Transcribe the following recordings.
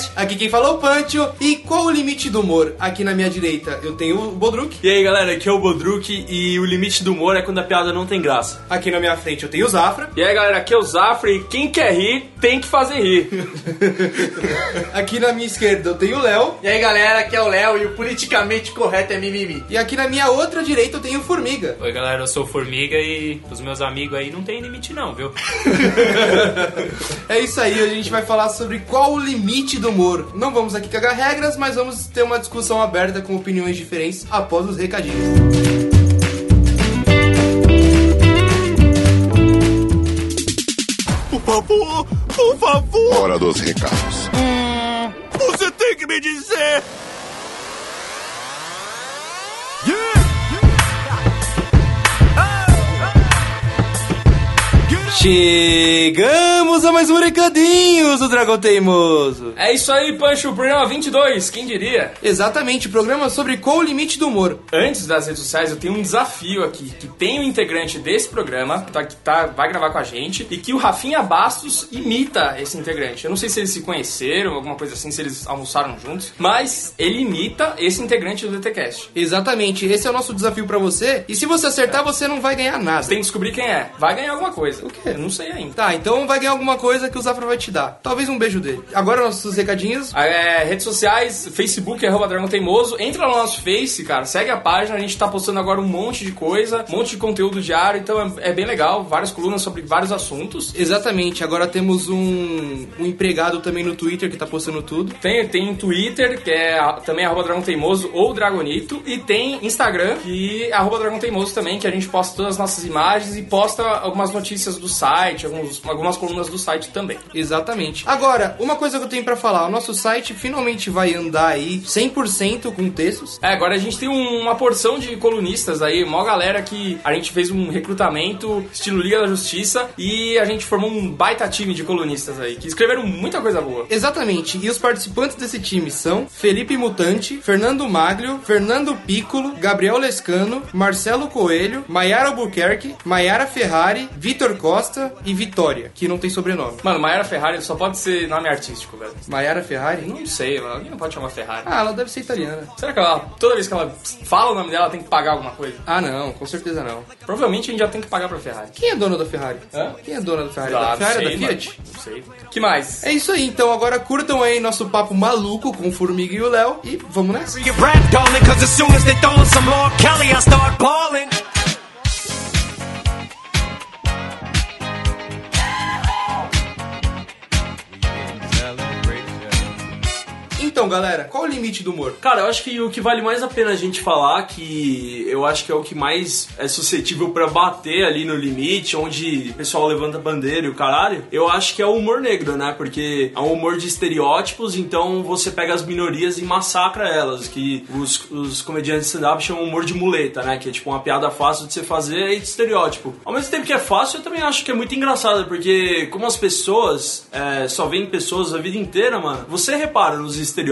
DTCast, aqui quem falou é o Pancho. E qual o limite do humor? Aqui na minha direita eu tenho o Bodruk. E aí galera, aqui é o Bodruk e o limite do humor é quando a piada não tem graça. Aqui na minha frente eu tenho o Zafra. E aí galera, aqui é o Zafra e quem quer rir tem que fazer rir. Aqui na minha esquerda eu tenho o Léo. E aí galera, aqui é o Léo e o politicamente correto é mimimi. E aqui na minha outra direita eu tenho o Formiga. Oi galera, eu sou o Formiga e os meus amigos aí não tem limite não, viu? É isso aí, a gente vai falar sobre qual o limite do humor. Não vamos aqui cagar regras, mas vamos ter uma discussão aberta com opiniões diferentes após os recadinhos. Por favor, por favor, Hora dos recados. você tem que me dizer. Chegamos a mais um Recadinhos do Dragão Teimoso. É isso aí, Pancho, programa 22, quem diria? Exatamente, programa sobre qual o limite do humor. Antes das redes sociais, eu tenho um desafio aqui, que tem um integrante desse programa, que, tá, que tá, vai gravar com a gente, e que o Rafinha Bastos imita esse integrante. Eu não sei se eles se conheceram, alguma coisa assim, se eles almoçaram juntos, mas ele imita esse integrante do DTCast. Exatamente, esse é o nosso desafio pra você. E se você acertar, você não vai ganhar nada. Tem que descobrir quem é. Vai ganhar alguma coisa. O quê? Eu não sei ainda. Tá, então vai ganhar alguma coisa que o Zafra vai te dar. Talvez um beijo dele. Agora nossos recadinhos. É, redes sociais, Facebook, arroba Dragão Teimoso. Entra no nosso Face, cara, segue a página. A gente tá postando agora um monte de coisa, um monte de conteúdo diário, então é, é bem legal. Várias colunas sobre vários assuntos. Exatamente, agora temos um, um empregado também no Twitter que tá postando tudo. Tem, tem Twitter, que é também arroba Dragão Teimoso ou Dragonito. E tem Instagram, que é arroba Dragão Teimoso também, que a gente posta todas as nossas imagens e posta algumas notícias do site, alguns, algumas colunas do site também. Exatamente. Agora, uma coisa que eu tenho pra falar, o nosso site finalmente vai andar aí 100% com textos. É, agora a gente tem um- uma porção de colunistas aí, uma galera que a gente fez um recrutamento estilo Liga da Justiça e a gente formou um baita time de colunistas aí, que escreveram muita coisa boa. Exatamente, e os participantes desse time são Felipe Mutante, Fernando Maglio, Fernando Piccolo, Gabriel Lescano, Marcelo Coelho, Maiara Albuquerque, Maiara Ferrari, Vitor Costa e Vitória, que não tem sobrenome. Mano, Mayara Ferrari só pode ser nome artístico, velho. Maiara Ferrari? Não sei, mano, alguém não pode chamar Ferrari. Ah, ela deve ser italiana. Será que ela, toda vez que ela fala o nome dela, ela tem que pagar alguma coisa? Ah, não, com certeza não. Provavelmente a gente já tem que pagar pra Ferrari. Quem é dona da Ferrari? Hã? Quem é dona da Ferrari? Ah, da Ferrari sei, da Fiat? mano. Não sei. que mais? É isso aí, então agora curtam aí nosso papo maluco com o Formiga e o Léo e vamos nessa. Então, galera, qual o limite do humor? Cara, eu acho que o que vale mais a pena a gente falar, que eu acho que é o que mais é suscetível pra bater ali no limite, onde o pessoal levanta a bandeira e o caralho, eu acho que é o humor negro, né? Porque é um humor de estereótipos, então você pega as minorias e massacra elas, que os, os comediantes stand-up chamam humor de muleta, né? Que é tipo uma piada fácil de você fazer e de estereótipo. Ao mesmo tempo que é fácil, eu também acho que é muito engraçado, porque como as pessoas é, só veem pessoas a vida inteira, mano, você repara nos estereótipos,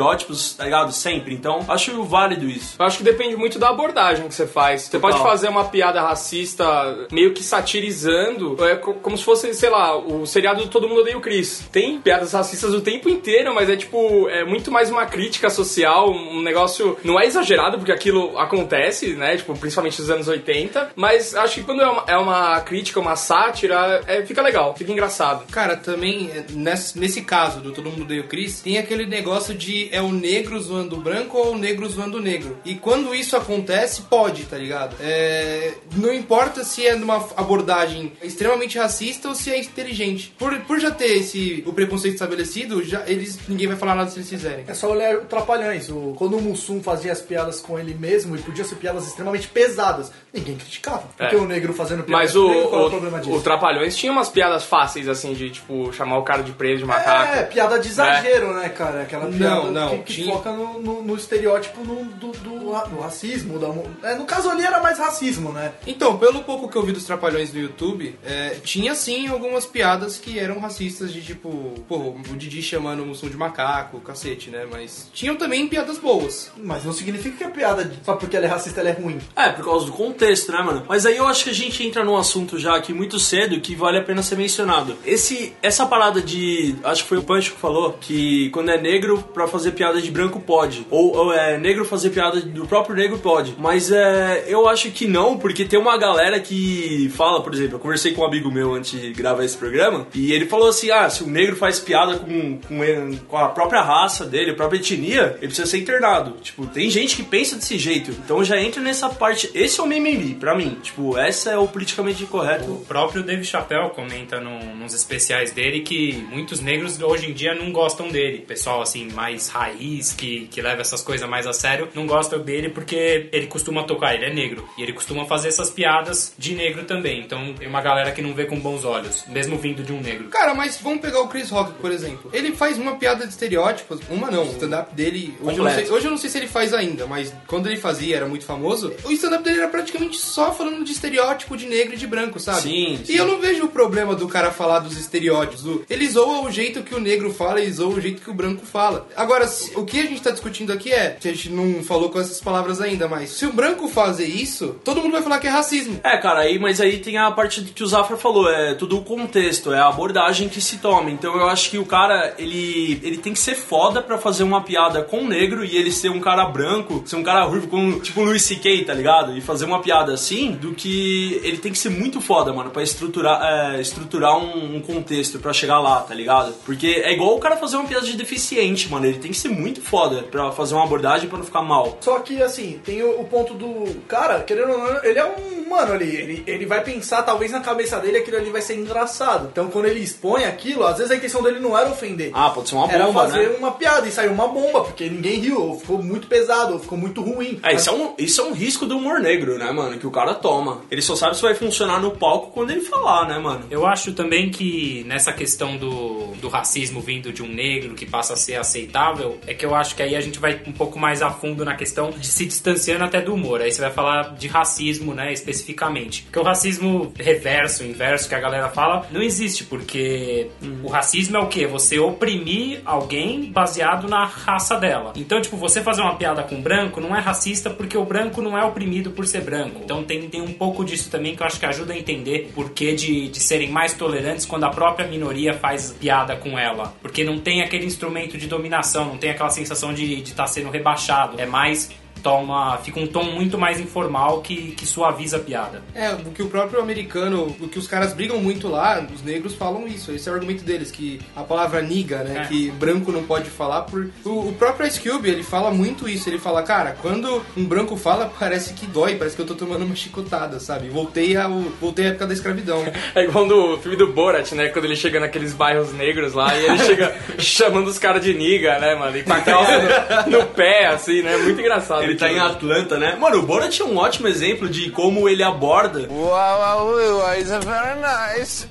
tá ligado? Sempre. Então, acho válido isso. Eu acho que depende muito da abordagem que você faz. Você Total. pode fazer uma piada racista meio que satirizando, é co- como se fosse, sei lá, o seriado do Todo Mundo Odeia o Chris. Tem piadas racistas o tempo inteiro, mas é tipo, é muito mais uma crítica social, um negócio. Não é exagerado, porque aquilo acontece, né? Tipo, principalmente nos anos 80. Mas acho que quando é uma, é uma crítica, uma sátira, é, fica legal, fica engraçado. Cara, também, é, nesse, nesse caso do Todo Mundo Odeia o Chris, tem aquele negócio de é o negro zoando o branco ou o negro zoando o negro. E quando isso acontece, pode, tá ligado? É, não importa se é numa abordagem extremamente racista ou se é inteligente. Por, por já ter esse, o preconceito estabelecido, já, eles, ninguém vai falar nada se eles fizerem. É só olhar o Trapalhões. O, quando o Mussum fazia as piadas com ele mesmo, e podiam ser piadas extremamente pesadas, ninguém criticava. Porque É. o negro fazendo piada Mas com o, negro, qual é o o, problema disso? o Trapalhões tinha umas piadas fáceis, assim, de tipo, chamar o cara de preso de macaco. É, piada de exagero, né, cara? Aquela piada. Não, não. Não, que, que tinha- foca no, no- no estereótipo no- do, do, do racismo. Da, é, no caso ali era mais racismo, né? Então, pelo pouco que eu vi dos Trapalhões no YouTube, é, tinha sim algumas piadas que eram racistas, de tipo, pô, o Didi chamando o Mussum de macaco, cacete, né? Mas tinham também piadas boas. Mas não significa que a piada, só porque ela é racista, ela é ruim. É, por causa do contexto, né, mano? Mas aí eu acho que a gente entra num assunto já aqui muito cedo que vale a pena ser mencionado. Esse, essa parada de. Acho que foi o Pancho que falou que quando é negro, pra fazer piada de branco pode. Ou, ou é negro fazer piada do próprio negro pode. Mas é, eu acho que não, porque tem uma galera que fala, por exemplo, eu conversei com um amigo meu antes de gravar esse programa, e ele falou assim: ah, se o negro faz piada com, com, com a própria raça dele, a própria etnia, ele precisa ser internado. Tipo, tem gente que pensa desse jeito. Então já entra nessa parte. Esse é o mimimi, pra mim. Tipo, essa é o politicamente correto. O próprio Dave Chappelle comenta num, nos especiais dele que muitos negros hoje em dia não gostam dele. Pessoal, assim, mais raiz, que, que leva essas coisas mais a sério, não gostam dele porque ele costuma tocar, ele é negro. E ele costuma fazer essas piadas de negro também. Então tem uma galera que não vê com bons olhos, mesmo vindo de um negro. Cara, mas vamos pegar o Chris Rock, por exemplo. Ele faz uma piada de estereótipos, uma não, o stand-up dele. Hoje eu, não sei, hoje eu não sei se ele faz ainda, mas quando ele fazia, era muito famoso. O stand-up dele era praticamente só falando de estereótipo de negro e de branco, sabe? Sim, E sim. eu não vejo o problema do cara falar dos estereótipos. do- Ele zoa o jeito que o negro fala e zoa o jeito que o branco fala. Agora, se- o que a gente tá discutindo aqui é, a gente não falou com essas palavras ainda, mas se o branco fazer isso, todo mundo vai falar que é racismo. É, cara, aí, mas aí tem a parte que o Zafra falou, é tudo o contexto, é a abordagem que se toma. Então eu acho que o cara, ele, ele tem que ser foda pra fazer uma piada com o negro e ele ser um cara branco, ser um cara ruivo, com, tipo o Louis C.K., tá ligado? E fazer uma piada assim, do que ele tem que ser muito foda, mano, pra estruturar, é, estruturar um, um contexto pra chegar lá, tá ligado? Porque é igual o cara fazer uma piada de deficiente, mano, ele tem que ser muito foda pra fazer uma abordagem pra não ficar mal. Só que, assim, tem o, o ponto do cara, querendo ou não, ele é um mano ali. Ele, ele vai pensar, talvez na cabeça dele, aquilo ali vai ser engraçado. Então, quando ele expõe aquilo, às vezes a intenção dele não era ofender. Ah, pode ser uma era bomba, fazer né? uma piada e saiu uma bomba, porque ninguém riu, ou ficou muito pesado, ou ficou muito ruim. É, isso é, um, isso é um risco do humor negro, né, mano? Que o cara toma. Ele só sabe se vai funcionar no palco quando ele falar, né, mano? Eu acho também que nessa questão do, do racismo vindo de um negro que passa a ser aceitável, é que eu acho que aí a gente vai um pouco mais a fundo na questão de se distanciando até do humor. Aí você vai falar de racismo, né, especificamente. Porque o racismo reverso, inverso que a galera fala, não existe, porque o racismo é o quê? Você oprimir alguém baseado na raça dela. Então, tipo, você fazer uma piada com branco não é racista porque o branco não é oprimido por ser branco. Então tem, tem um pouco disso também que eu acho que ajuda a entender o porquê de, de serem mais tolerantes quando a própria minoria faz piada com ela. Porque não tem aquele instrumento de dominação, não tem aquela sensação de estar sendo rebaixado. É mais. Toma, fica um tom muito mais informal que, que suaviza a piada. É, o que o próprio americano, o que os caras brigam muito lá, os negros falam isso. Esse é o argumento deles, que a palavra niga, né, É. que branco não pode falar por... O, o próprio Ice Cube, ele fala muito isso. Ele fala, cara, quando um branco fala, parece que dói, parece que eu tô tomando uma chicotada, sabe? Voltei, ao, voltei à época da escravidão. É igual no filme do Borat, né? Quando ele chega naqueles bairros negros lá e ele chega chamando os caras de niga, né, mano? E com a calça no, no pé, assim, né? Muito engraçado. Ele tá em Atlanta, né? Mano, o Borat é um ótimo exemplo de como ele aborda.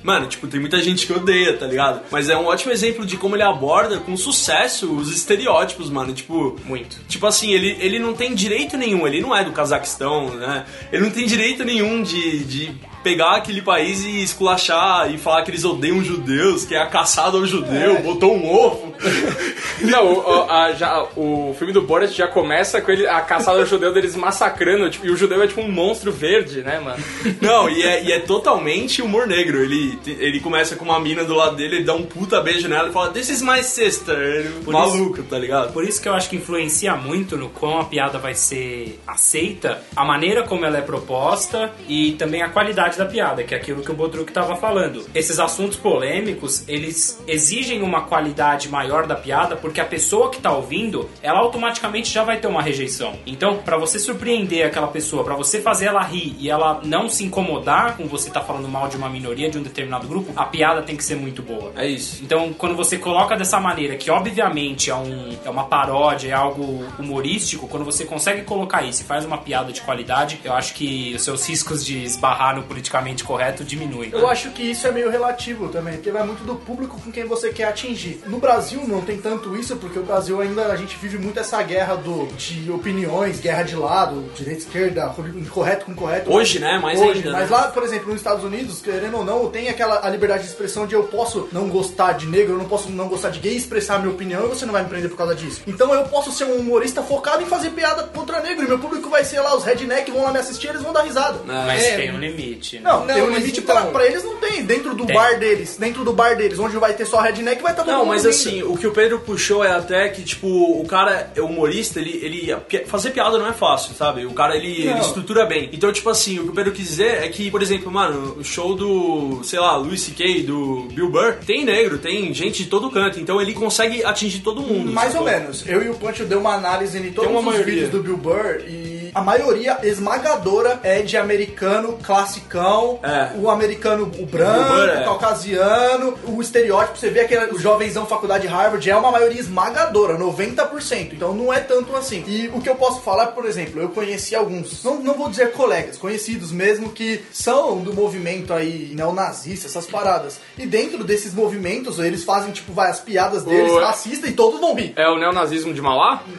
Mano, tipo, tem muita gente que odeia, tá ligado? Mas é um ótimo exemplo de como ele aborda com sucesso os estereótipos, mano. Tipo, Muito. Tipo assim, ele, ele não tem direito nenhum, ele não é do Cazaquistão, né? Ele não tem direito nenhum de, de pegar aquele país e esculachar e falar que eles odeiam judeus, que é a caçada ao judeu, botou um ovo. Não, o, a- já, o filme do Borat já começa com ele, a caçada ao judeu deles massacrando, tipo, e o judeu é tipo um monstro verde, né, mano? Não, e é, e é totalmente humor negro. Ele, ele começa com uma mina do lado dele, ele dá um puta beijo nela e fala, This is my sister. Por maluco, tá ligado? Por isso que eu acho que influencia muito no quão a piada vai ser aceita, a maneira como ela é proposta e também a qualidade da piada, que é aquilo que o Bodruk estava falando. Esses assuntos polêmicos, eles exigem uma qualidade maior da piada, porque a pessoa que tá ouvindo, ela automaticamente já vai ter uma rejeição. Então, pra você surpreender aquela pessoa, pra você fazer ela rir e ela não se incomodar com você tá falando mal de uma minoria, de um determinado grupo, a piada tem que ser muito boa. É isso. Então, quando você coloca dessa maneira, que obviamente é, um, é uma paródia, é algo humorístico, quando você consegue colocar isso e faz uma piada de qualidade, eu acho que os seus riscos de esbarrar no politicamente correto diminui. Eu acho que isso é meio relativo também, porque vai muito do público com quem você quer atingir. No Brasil não tem tanto isso, porque o Brasil ainda a gente vive muito essa guerra do, de opiniões, guerra de lado, direita, esquerda, correto com correto. Hoje, né? Mais Hoje. ainda, Mas né? lá, por exemplo, nos Estados Unidos, querendo ou não, tem aquela a liberdade de expressão de eu posso não gostar de negro, eu não posso não gostar de gay, expressar a minha opinião e você não vai me prender por causa disso. Então eu posso ser um humorista focado em fazer piada contra negro e meu público vai ser lá os redneck vão lá me assistir, eles vão dar risada. Mas É. tem um limite. Né? Não, Não, tem um limite então- pra, pra eles não tem. Dentro do Tem. bar deles, dentro do bar deles, onde vai ter só redneck, vai estar todo Não, mundo mas rindo. assim, o que o Pedro puxou é até que, tipo, o cara, é humorista, ele, ele. pi- Fazer piada não é fácil, sabe? O cara, ele, ele estrutura bem. Então, tipo assim, o que o Pedro quis dizer é que, por exemplo, mano, o show do, sei lá, Louis C.K., do Bill Burr, tem negro, tem gente de todo canto. Então ele consegue atingir todo mundo. Mais ou menos. Eu e o Pancho deu uma análise em todos uma os maioria. vídeos do Bill Burr e a maioria esmagadora é de americano classicão, É. o americano o branco, Bill Burr, é. o caucasiano, o estereótipo, você vê aquele o jovenzão faculdade de Harvard, é uma maioria esmagadora, 90%. Então não é tanto assim. E o que eu posso falar, por exemplo, eu conheci alguns, não, não vou dizer colegas, conhecidos mesmo que são do movimento aí neonazista, essas paradas. E dentro desses movimentos, eles fazem tipo várias piadas deles, O- racistas e todos vão rir. É o neonazismo de Mauá?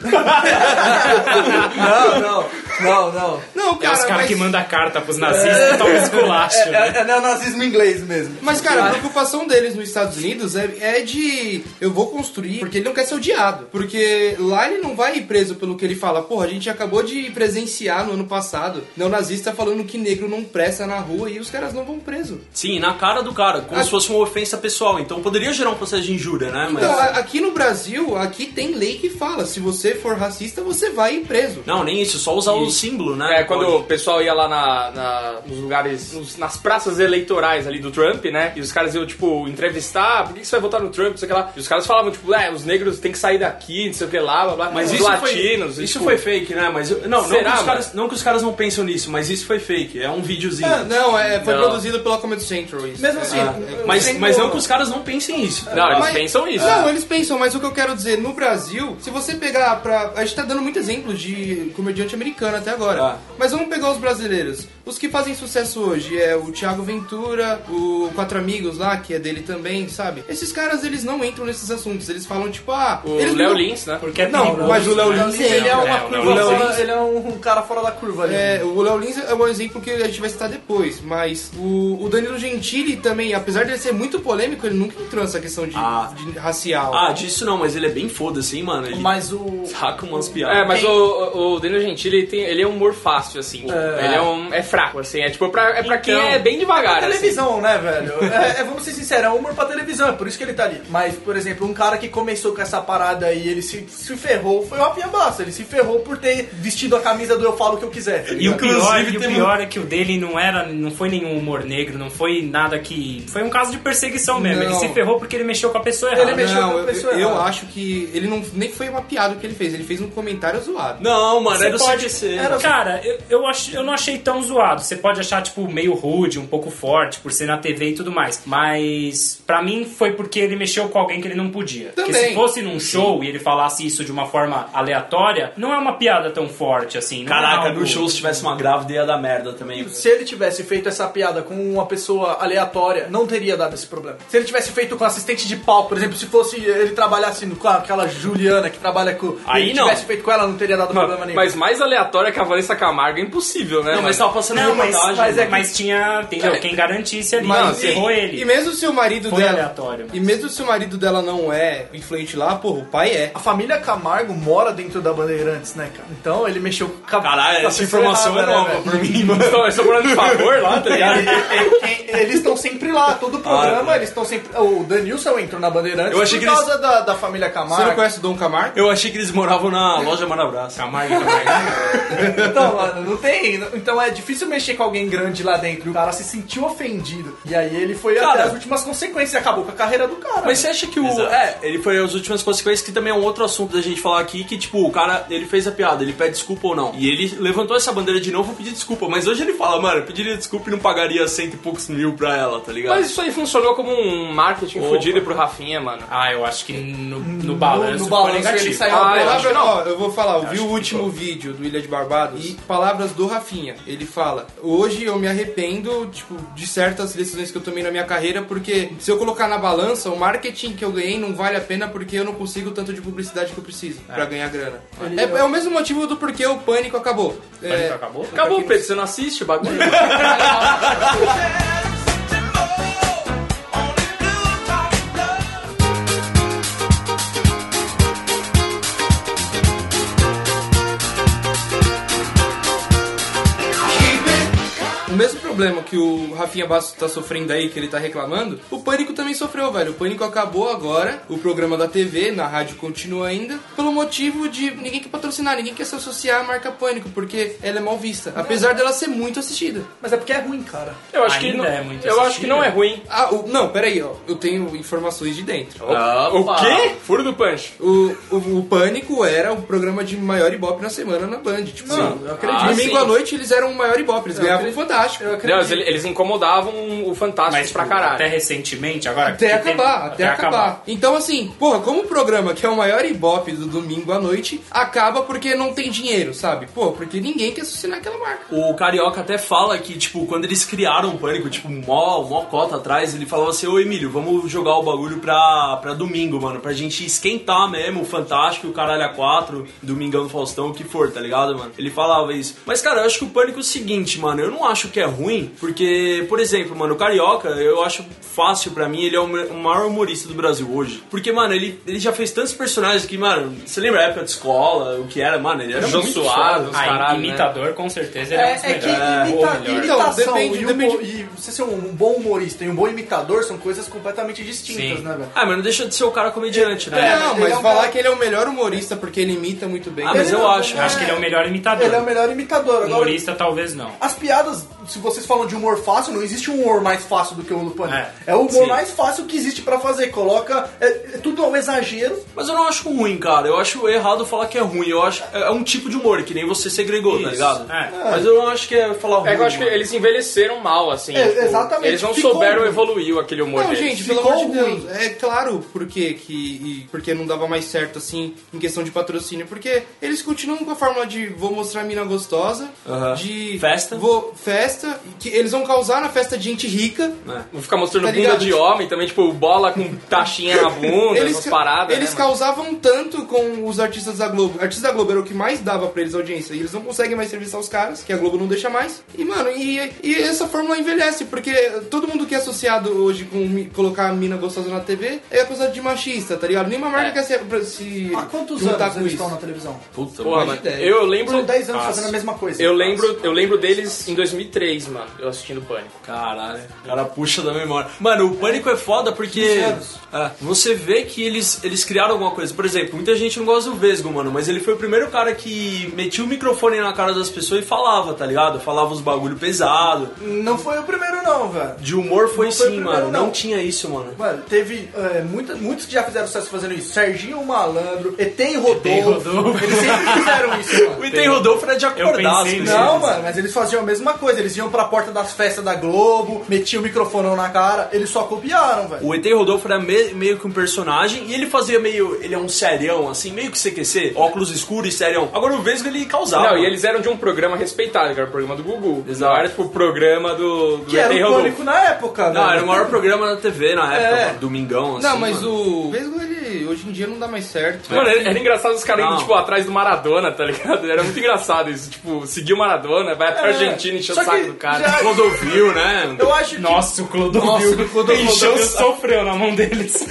Não, não, não, não. Não, É cara, os caras mas... que mandam carta pros nazistas e tomam esculacho. É, né? é, é neonazismo inglês mesmo. Mas, cara, a preocupação deles nos Estados Unidos é, é de eu vou construir, porque ele não quer ser odiado. Porque lá ele não vai ir preso pelo que ele fala. Porra, a gente acabou de presenciar no ano passado neonazista falando que negro não presta na rua e os caras não vão preso. Sim, na cara do cara, como se fosse uma ofensa pessoal. Então poderia gerar um processo de injúria, né? Mas. Então, a- aqui no Brasil, aqui tem lei que fala, se você for racista, você vai ir preso. Não, nem isso, só usar o símbolo, né? É, quando Pode. o pessoal ia lá na, na- nos lugares, nos- nas praças eleitorais ali do Trump, né? E os caras iam, tipo, entrevistar, por que que você vai votar no Trump, não sei o que lá. E os caras falavam, tipo, é, os negros têm que sair daqui, não sei o que lá, blá blá. Mas os isso latinos. foi, e, isso tipo, foi fake, né? Mas eu- não, não Será, que, os caras, não que os caras não pensam nisso, mas isso foi fake. É um videozinho. Ah, não, é, foi Não. produzido pela Comedy Central isso. Mesmo É, assim, é, mas, mas não que os caras não pensem isso. Não, eles Mas- pensam isso. Não, eles pensam, mas o que eu quero dizer, no Brasil, se você pegar pra. A gente tá dando muito exemplo de comediante americano até agora. Ah. Mas vamos pegar os brasileiros. Os que fazem sucesso hoje é o Thiago Ventura, o Quatro Amigos lá, que é dele também, sabe? Esses caras, eles não entram nesses assuntos. Eles falam, tipo, ah. O eles Léo não- Lins, né? Porque é Não, perigoso. mas o Léo Lins, Ele é uma Léo, curva Léo Lins. ele é um, cara fora da curva ali. É, o Léo Lins é um exemplo que a gente vai citar depois, mas o, o Danilo Gentili também, apesar de ele ser muito polêmico, ele nunca entrou nessa questão de, Ah. de racial. Ah, disso não, mas ele é bem foda-se, hein, mano. Ele Mas o. saca umas piadas. É, mas o, o Daniel Gentili, tem, ele é um humor fácil, assim. Ele é, um, é fraco, assim. É tipo, pra, é pra quem Então, é bem devagar, assim. televisão, né, velho? É, é, vamos ser sinceros, é humor pra televisão, é por isso que ele tá ali. Mas, por exemplo, um cara que começou com essa parada aí, ele se, se ferrou, foi o Rafinha Bassa. Ele se ferrou por ter vestido a camisa do Eu Falo O Que Eu Quiser. tá E o pior, Inclusive, e o pior é que o dele não era, não foi nenhum humor negro, não foi nada que. Foi um caso de perseguição mesmo. Ele Não. se ferrou porque ele mexeu com a pessoa errada. Ele mexeu Não, com a eu, pessoa eu errada. acho que ele não nem foi uma piada que ele fez, ele fez um comentário zoado. Não, mano, Você era o pode- CQC. era- Cara, eu, eu, ach, eu não achei tão zoado. Você pode achar, tipo, meio rude, um pouco forte, por ser na TV e tudo mais. Mas, pra mim, foi porque ele mexeu com alguém que ele não podia. Porque Também. se fosse num show e ele falasse isso de uma forma aleatória, não é uma piada tão forte assim. não é Caraca, algo- no show se tivesse uma grávida ia dar merda também. Se ele tivesse feito essa piada com uma pessoa aleatória, não teria dado esse problema. Se ele tivesse feito com assistente de palco, por exemplo, se fosse ele trabalhasse com aquela Juliana que trabalha com. Aí ele não. tivesse feito com ela, não teria dado problema nenhum. Mas mais aleatória que a Vanessa Camargo é impossível, né? Não, mas tava passando Não, mas, reportagem. mas, é, mano. mas tinha, entendeu? Quem garantisse ali, Mas- errou ele. E mesmo se o marido Foi dela. aleatório, mas- E mesmo se o marido dela não é influente lá, porra, o pai é. A família Camargo mora dentro da Bandeirantes, né, cara? Então ele mexeu com a Caralho, essa informação é errada, né, nova velho? pra mim, mano. Estão estão morando de favor lá, tá ligado? Eles estão sempre lá, todo o programa, Ah, eles estão sempre. O Danilson entrou na Bandeirantes Eu achei por que eles- causa da, da família Você não Camargo. conhece o Dom Camargo? Eu achei que eles moravam na loja Manabraça. Camargo, Camargo. Então, mano, não tem. Então é difícil mexer com alguém grande lá dentro. O cara se sentiu ofendido. E aí ele foi Cara, até as últimas consequências e acabou com a carreira do cara. Mas você acha que o. Exato. É, ele foi as últimas consequências, que também é um outro assunto da gente falar aqui, que tipo, o cara, ele fez a piada, ele pede desculpa ou não. E ele levantou essa bandeira de novo e pedir desculpa. Mas hoje ele fala, mano, eu pediria desculpa e não pagaria cento e poucos mil pra ela, tá ligado? Mas isso aí funcionou como um marketing fudido pro Rafinha, mano. Ah, eu acho que no, no balanço no balanço negativo. ele saiu- Ah, eu acho que não. ó, eu vou falar, eu vi o último vídeo do Ilha de Barbados e palavras do Rafinha. Ele fala: Hoje eu me arrependo, tipo, de certas decisões que eu tomei na minha carreira, porque se eu colocar na balança, o marketing que eu ganhei não vale a pena porque eu não consigo tanto de publicidade que eu preciso pra ganhar grana. É, é o mesmo motivo do porquê o pânico acabou. Pânico É, acabou? Acabou, Pedro, você não assiste o bagulho? mesmo problema que o Rafinha Bastos tá sofrendo aí, que ele tá reclamando, o Pânico também sofreu, velho. O Pânico acabou agora, o programa da TV, na rádio continua ainda, pelo motivo de ninguém quer patrocinar, ninguém quer se associar à marca Pânico, porque ela é mal vista. Apesar dela ser muito assistida. Mas é porque é ruim, cara. Eu acho que Ainda não, é muito eu acho que não é ruim. Ah, o- não, peraí, ó. Eu tenho informações de dentro. O quê? Furo do punch. O, o, o Pânico era o programa de maior ibope na semana na Band. Tipo, Não, sim. eu acredito. Domingo Ah, à sim. noite eles eram o maior ibope, eles ganhavam o Fantástico. Eu Não, eles, eles incomodavam o Fantástico Mas pra caralho. até recentemente, agora... Até que tem- acabar, até, acabar. Então, assim, porra, como o programa que é o maior ibope do domingo à noite, acaba porque não tem dinheiro, sabe? Pô, porque ninguém quer associar aquela marca. O Carioca até fala que, tipo, quando eles criaram o Pânico, tipo, mó, mó cota atrás, ele falava assim, ô Emílio, vamos jogar o bagulho pra, pra domingo, mano, pra gente esquentar mesmo, o Fantástico, o Caralho a 4, Domingão do Faustão, o que for, tá ligado, mano? Ele falava isso. Mas, cara, eu acho que o Pânico é o seguinte, mano, eu não acho que é ruim, porque, por exemplo, mano, o Carioca, eu acho fácil pra mim, ele é o maior humorista do Brasil hoje. Porque, mano, ele, ele já fez tantos personagens que, mano, você lembra a época de escola, o que era, mano, ele era Jô muito Soares, os Ah, caralho, né? imitador, com certeza, ele é, um dos É, é que imita, imitação Então, depende- e, um depende- bo- e você ser um bom humorista e um bom imitador são coisas completamente distintas, Sim. né, velho? Ah, mas não deixa de ser o cara comediante, né? É, não, ele mas é um falar cara- que ele é o melhor humorista porque ele imita muito bem. Ah, mas Ele eu não- acho. Eu acho que ele é o melhor imitador. Ele é o melhor imitador. Agora, Humorista, talvez não. As piadas, se vocês falam de humor fácil, não existe um humor mais fácil do que o do Pânico. É, É, o humor sim. mais fácil que existe pra fazer. Coloca. É, é tudo um exagero. Mas eu não acho ruim, cara. Eu acho errado falar que é ruim. Eu acho é um tipo de humor, que nem você segregou, tá Isso. ligado? É. Mas eu não acho que é falar ruim. É que eu acho que eles envelheceram mal, assim. É, tipo, exatamente. Eles não Ficou souberam ruim. evoluir aquele humor Não, deles. gente, pelo Ficou amor de ruim. Deus. É claro porque que e porque não dava mais certo assim em questão de patrocínio, porque eles continuam com a fórmula de vou mostrar a mina gostosa, Aham. de Festa. vou festa, que eles vão causar na festa de gente rica. Vou ficar mostrando Tá bunda de homem também, tipo, bola com taxinha na bunda, Eles, essas paradas, eles né, mano? causavam tanto com os artistas da Globo. Artistas da Globo era o que mais dava pra eles audiência. E eles não conseguem mais serviçar os caras, que a Globo não deixa mais. E, mano, e, e essa fórmula envelhece, porque todo mundo que é associado hoje com colocar a mina gostosa na TV é acusado de machista, tá ligado? Nenhuma marca quer se, pra se Há quantos anos eles isso. estão na televisão? Puta, Porra, mano, ideia. eu lembro... São 10 anos Fácil. fazendo a mesma coisa. Eu lembro, eu lembro deles em 2003, mano, eu assistindo Pânico. Caralho, o cara puxa da memória. Mano, o pânico é foda porque 15 anos. é, você vê que eles, eles criaram alguma coisa. Por exemplo, muita gente não gosta do Vesgo, mano, mas ele foi o primeiro cara que metia o microfone na cara das pessoas e falava, tá ligado? Falava uns bagulho pesado. Não foi o primeiro, não, velho. De humor foi Não foi o sim, primeiro, mano. Não. não. tinha isso, mano. Mano, teve é, muita- muitos que já fizeram sucesso fazendo isso. Serginho Malandro, ET e Rodolfo. Rodolfo. Eles sempre fizeram isso, mano. O Item Rodolfo era de acordar as pensei pessoas. Não, mano, mas eles faziam a mesma coisa. Eles iam pra porta das festas da Globo, metiam o microfonão na cara. Eles só copiaram, velho. O ET Rodolfo era me- meio que um personagem e ele fazia meio. Ele é um serião, assim, meio que CQC, óculos escuros e serião. Agora o Vesgo ele causava. Não, e eles eram de um programa respeitado, que era o programa do Gugu. Exato. Não era tipo o programa do, do Que era o Rodolfo. Na época, Não, velho. era o maior programa da TV na época, É. mano, domingão, assim. Não, mas mano. o Vesgo, ele hoje em dia não dá mais certo. Mano, era, era engraçado os caras indo, Não. tipo, atrás do Maradona, tá ligado? Era muito engraçado isso. Tipo, seguir o Maradona, vai até a É. Argentina encher o Só saco do cara. já- Clodovil, né? Eu acho que Nossa, o Nossa, Clodovil o Clodovil encheu, Clodovil sofreu na mão deles.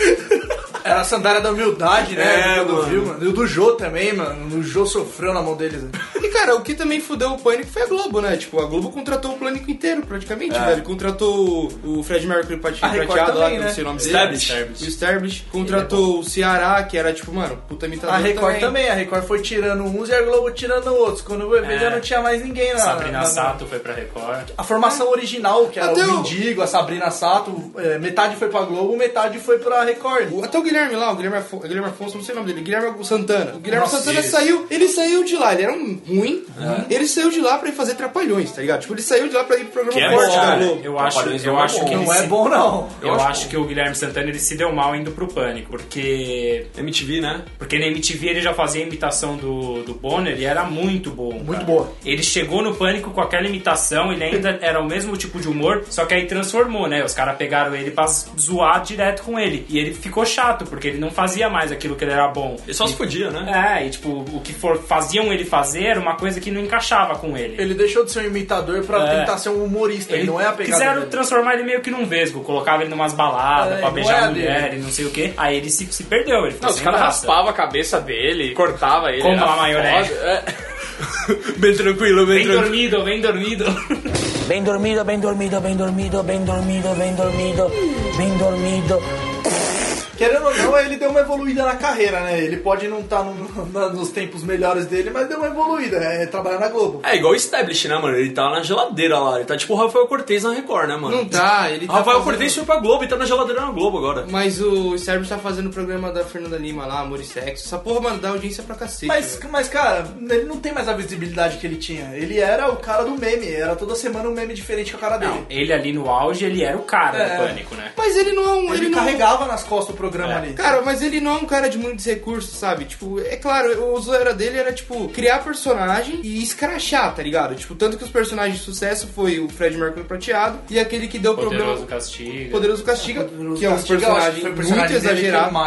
era a sandália da humildade, né? É, do mano. Viu, mano. E o do Jô também, mano. O Jô sofreu na mão deles. né? E cara, o que também fudeu o Pânico foi a Globo, né? Tipo, a Globo contratou o Pânico inteiro, praticamente, velho. Contratou o Fred Mercury pati- A Record prateado lá, também, que eu né? não sei o nome dele. Stablish. O Stablish. Contratou o Ceará, que era tipo, mano, puta imitador A Record também. A Record foi tirando uns e a Globo tirando outros. Quando eu vi, É. já não tinha mais ninguém na. Sabrina na- Sato foi pra Record. A formação original, que era Até o o- Mendigo, a Sabrina Sato, é, metade foi pra Globo, metade foi pra Record. Até o Guilherme lá, o Guilherme, Afo- Guilherme Afonso, não sei o nome dele, Guilherme Santana. O Guilherme Nossa, Santana isso. saiu, ele saiu de lá, ele era um ruim ruim, ele saiu de lá pra ir fazer Trapalhões, tá ligado? Tipo, ele saiu de lá pra ir pro programa Que é forte bom, da né? Globo. Eu acho, eu não é acho bom. que ele Não é bom, não. Eu, acho acho que o Guilherme Santana ele se deu mal indo pro pânico, porque MTV, né? porque na MTV ele já fazia a imitação do, do Bonner e era muito bom. Muito cara. boa. Ele chegou no pânico com aquela imitação, ele ainda era o mesmo tipo de humor, só que aí transformou, né? Os caras pegaram ele pra zoar direto com ele. E ele ficou chato, porque ele não fazia mais aquilo que ele era bom. Ele só se podia, né? É, e tipo, o que for, faziam ele fazer era uma coisa que não encaixava com ele. Ele deixou de ser um imitador pra É. tentar ser um humorista. Ele Ele não é a pegada quiseram dele. transformar ele meio que num vesgo, colocava ele numas baladas É, pra beijar é a mulher dele. e não sei o que. Aí ele se, se perdeu, ele Não, os caras raspavam a cabeça dele, cortava ele. Como era a maionese. foda. É. Bem tranquilo, bem Bem tranquilo. dormido, bem dormido. Bem dormido, bem dormido, bem dormido, bem dormido, bem dormido, bem dormido. Querendo ou não, ele deu uma evoluída na carreira, né? Ele pode não estar nos tempos melhores dele, mas deu uma evoluída. É trabalhar na Globo. É igual o Establish, né, mano? Ele tá na geladeira lá. Ele tá tipo o Rafael Cortez na Record, né, mano? Não tá, ele O tá Rafael fazendo- Cortez foi pra Globo e tá na geladeira na Globo agora. Mas o Sérgio tá fazendo o programa da Fernanda Lima lá, Amor e Sexo. Essa porra, mano, dá audiência pra cacete. Mas, velho. mas, cara, ele não tem mais a visibilidade que ele tinha. Ele era o cara do meme. Era toda semana um meme diferente com a cara dele. Não, ele ali no auge, ele era o cara É. do pânico, né? Mas ele não é um. Ele, Ele, não... carregava nas costas o programa É. ali. Cara, mas ele não é um cara de muitos recursos, sabe? Tipo, é claro, o zoeira dele era, tipo, criar personagem e escrachar, tá ligado? Tipo, tanto que os personagens de sucesso foi o Fred Mercury prateado e aquele que deu Poderoso problema. Castigo. Poderoso Castiga, que é um Castiga, personagem foi o muito personagem que exagerado.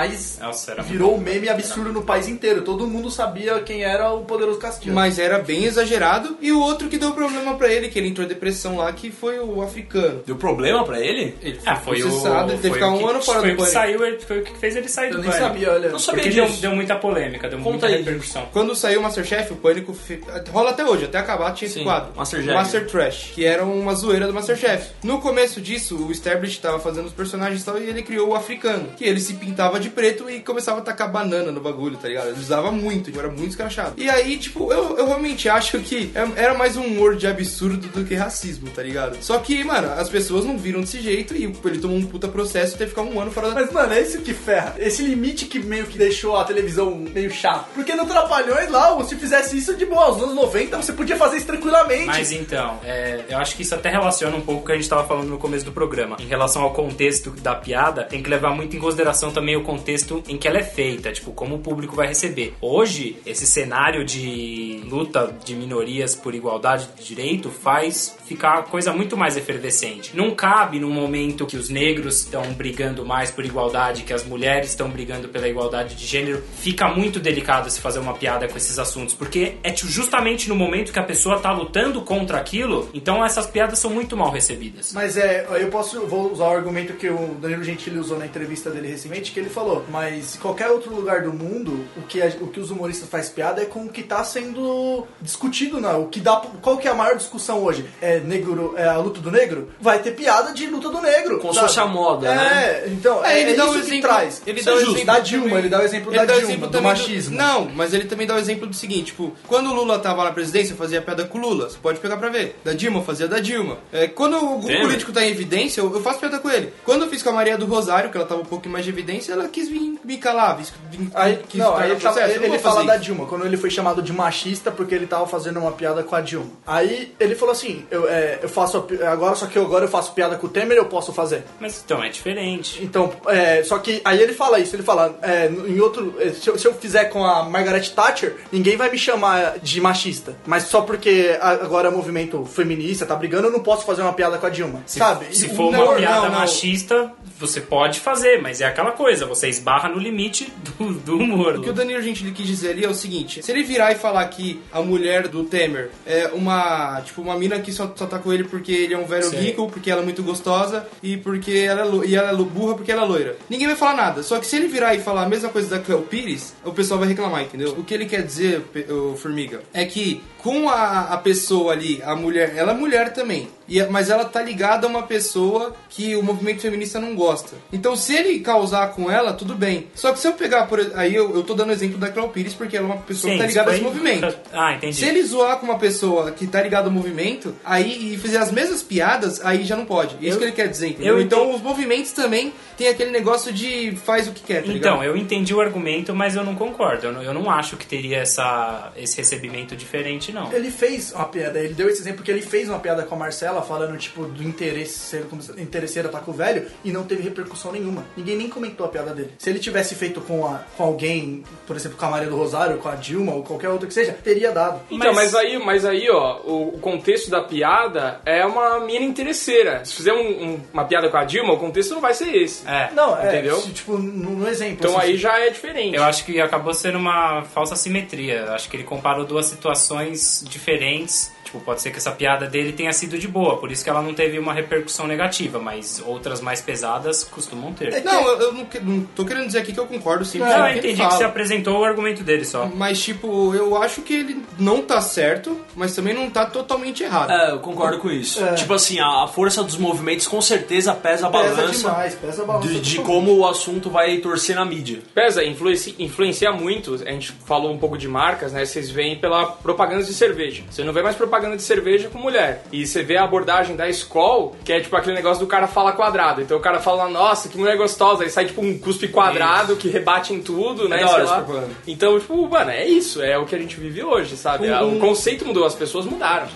era virou um meme absurdo no país inteiro. Todo mundo sabia quem era o Poderoso Castigo. Mas era bem exagerado. E o outro que deu problema pra ele, que ele entrou em depressão lá, que foi o africano. Deu problema pra ele? Ele Ah, foi o. processado, ele teve foi que ficar o um ano fora foi do o pânico. saiu, ele- Foi o que fez ele sair eu do nem pânico. sabia, olha. Não sabia Porque deu, disso. deu muita polêmica, deu Conta muita aí. repercussão. Quando saiu o Masterchef, o Pânico fi- rola até hoje, até acabar tinha esse quadro. Masterchef. Master Trash, que era uma zoeira do Masterchef. No começo disso, o Establish tava fazendo os personagens e tal, e ele criou o africano, que ele se pintava de preto e começava a tacar banana no bagulho, tá ligado? Ele usava muito, tipo, era muito escrachado. E aí, tipo, eu, eu realmente acho que é- era mais um humor de absurdo do que racismo, tá ligado? Só que, mano, as pessoas não viram desse jeito e ele tomou um puta processo e teve que ficar um ano fora da Mas, mano, é isso que ferra. Esse limite que meio que deixou a televisão meio chato. Porque no Trapalhões lá, se fizesse isso de boa, aos anos 90, você podia fazer isso tranquilamente. Mas então, é, eu acho que isso até relaciona um pouco o que a gente estava falando no começo do programa. Em relação ao contexto da piada, tem que levar muito em consideração também o contexto em que ela é feita, tipo, como o público vai receber. Hoje, esse cenário de luta de minorias por igualdade de direito faz ficar a coisa muito mais efervescente. Não cabe num momento que os negros estão brigando mais por igualdade, que as mulheres estão brigando pela igualdade de gênero, fica muito delicado se fazer uma piada com esses assuntos, porque é justamente no momento que a pessoa tá lutando contra aquilo, então essas piadas são muito mal recebidas. Mas é, eu posso vou usar o argumento que o Danilo Gentili usou na entrevista dele recentemente, que ele falou, mas em qualquer outro lugar do mundo, o que, a- o que os humoristas faz piada é com o que tá sendo discutido, não. O que dá, qual que é a maior discussão hoje? É negro, é a luta do negro? Vai ter piada de luta do negro. Como se fosse a moda, é, né? então, É, é, ele é dá isso que exemplo, traz. ele Isso dá é o justo. exemplo da também- Dilma, ele dá o exemplo ele da dá o Dilma, exemplo do machismo. Não, mas ele também dá o exemplo do seguinte, tipo, quando o Lula tava na presidência, fazia piada com o Lula, você pode pegar pra ver. Da Dilma, fazia da Dilma. É, quando algum Temer. político tá em evidência, eu, eu faço piada com ele. Quando eu fiz com a Maria do Rosário, que ela tava um pouco mais de evidência, ela quis vir me calar, quis, Aí, quis não, aí o ele, tava- processo, eu ele, ele fala fazer da isso. Dilma, quando ele foi chamado de machista porque ele tava fazendo uma piada com a Dilma. Aí ele falou assim: eu, é, eu faço a agora, só que agora eu faço piada com o Temer, eu posso fazer. Mas então é diferente. Então, é, só que aí ele fala isso, ele fala, é, em outro. é, Se eu, se eu fizer com a Margaret Thatcher, ninguém vai me chamar de machista. Mas só porque agora é movimento feminista, tá brigando, eu não posso fazer uma piada com a Dilma. Se, sabe? se o for uma humor- piada não, não. machista, você pode fazer, mas é aquela coisa, você esbarra no limite do, do humor. O que o Danilo Gentili quis dizer ali é o seguinte: se ele virar e falar que a mulher do Temer é uma, tipo, uma mina que só, só tá com ele porque ele é um velho Sei. rico, porque ela é muito gostosa e porque ela é, lo- e ela é lo- burra porque ela é loira. Ninguém vai falar nada. Só que se ele virar e falar a mesma coisa da Cleo Pires, o pessoal vai reclamar, entendeu? O que ele quer dizer, o Formiga, é que com a, a pessoa ali, a mulher, ela é mulher também. E, é- mas ela tá ligada a uma pessoa que o movimento feminista não gosta. Então, se ele causar com ela, tudo bem. Só que se eu pegar, por aí eu, eu tô dando exemplo da Cleo Pires porque ela é uma pessoa Sim, que tá ligada a foi- esse movimento. Ah, entendi. Se ele zoar com uma pessoa que tá ligada ao movimento, aí e fizer as mesmas piadas, aí já não pode. Isso Eu- que ele quer dizer, entendeu? eu então entendi. os movimentos também tem aquele negócio de faz o que quer, tá Então, ligado? eu entendi o argumento, mas eu não concordo. Eu não, eu não acho que teria essa, esse recebimento diferente, não. Ele fez uma piada, ele deu esse exemplo porque ele fez uma piada com a Marcela falando, tipo, do interesseiro, como se- interesseiro tá com o velho e não teve repercussão nenhuma. Ninguém nem comentou a piada dele. Se ele tivesse feito com, a, com alguém, por exemplo, com a Maria do Rosário, com a Dilma ou qualquer outra que seja, teria dado. Então, mas, aí, mas aí, ó, o, o contexto da piada é uma mina interesseira. Se fizer um- um- uma piada com a Dilma, o contexto não vai ser esse. É. Não, é, Entendeu? se, tipo, no, no exemplo. Então assim, aí já é diferente. Eu acho que acabou sendo uma falsa simetria. Acho que ele comparou duas situações diferentes. Tipo, pode ser que essa piada dele tenha sido de boa, por isso que ela não teve uma repercussão negativa, mas outras mais pesadas costumam ter. Não, eu, eu não, que- não tô querendo dizer aqui que eu concordo sim. Não, eu que ele entendi que fala. você apresentou o argumento dele só. Mas, tipo, eu acho que ele não tá certo, mas também não tá totalmente errado. É, eu concordo com isso. É. Tipo assim, a, a força dos movimentos com certeza pesa a Pesa balança demais, pesa a balança de, de como o assunto vai torcer na mídia. Pesa, influencia, influencia muito. A gente falou um pouco de marcas, né? Vocês veem pela propaganda de cerveja. Você não vê mais propaganda de cerveja com mulher. E você vê a abordagem da Skol, que é tipo aquele negócio do cara fala quadrado. Então o cara fala, nossa, que mulher gostosa. Aí sai tipo um cuspe quadrado que rebate em tudo, né? É hora sei lá. propaganda. Então, tipo, mano, é isso. É o que a gente vive hoje, sabe? O conceito mudou, as pessoas mudaram.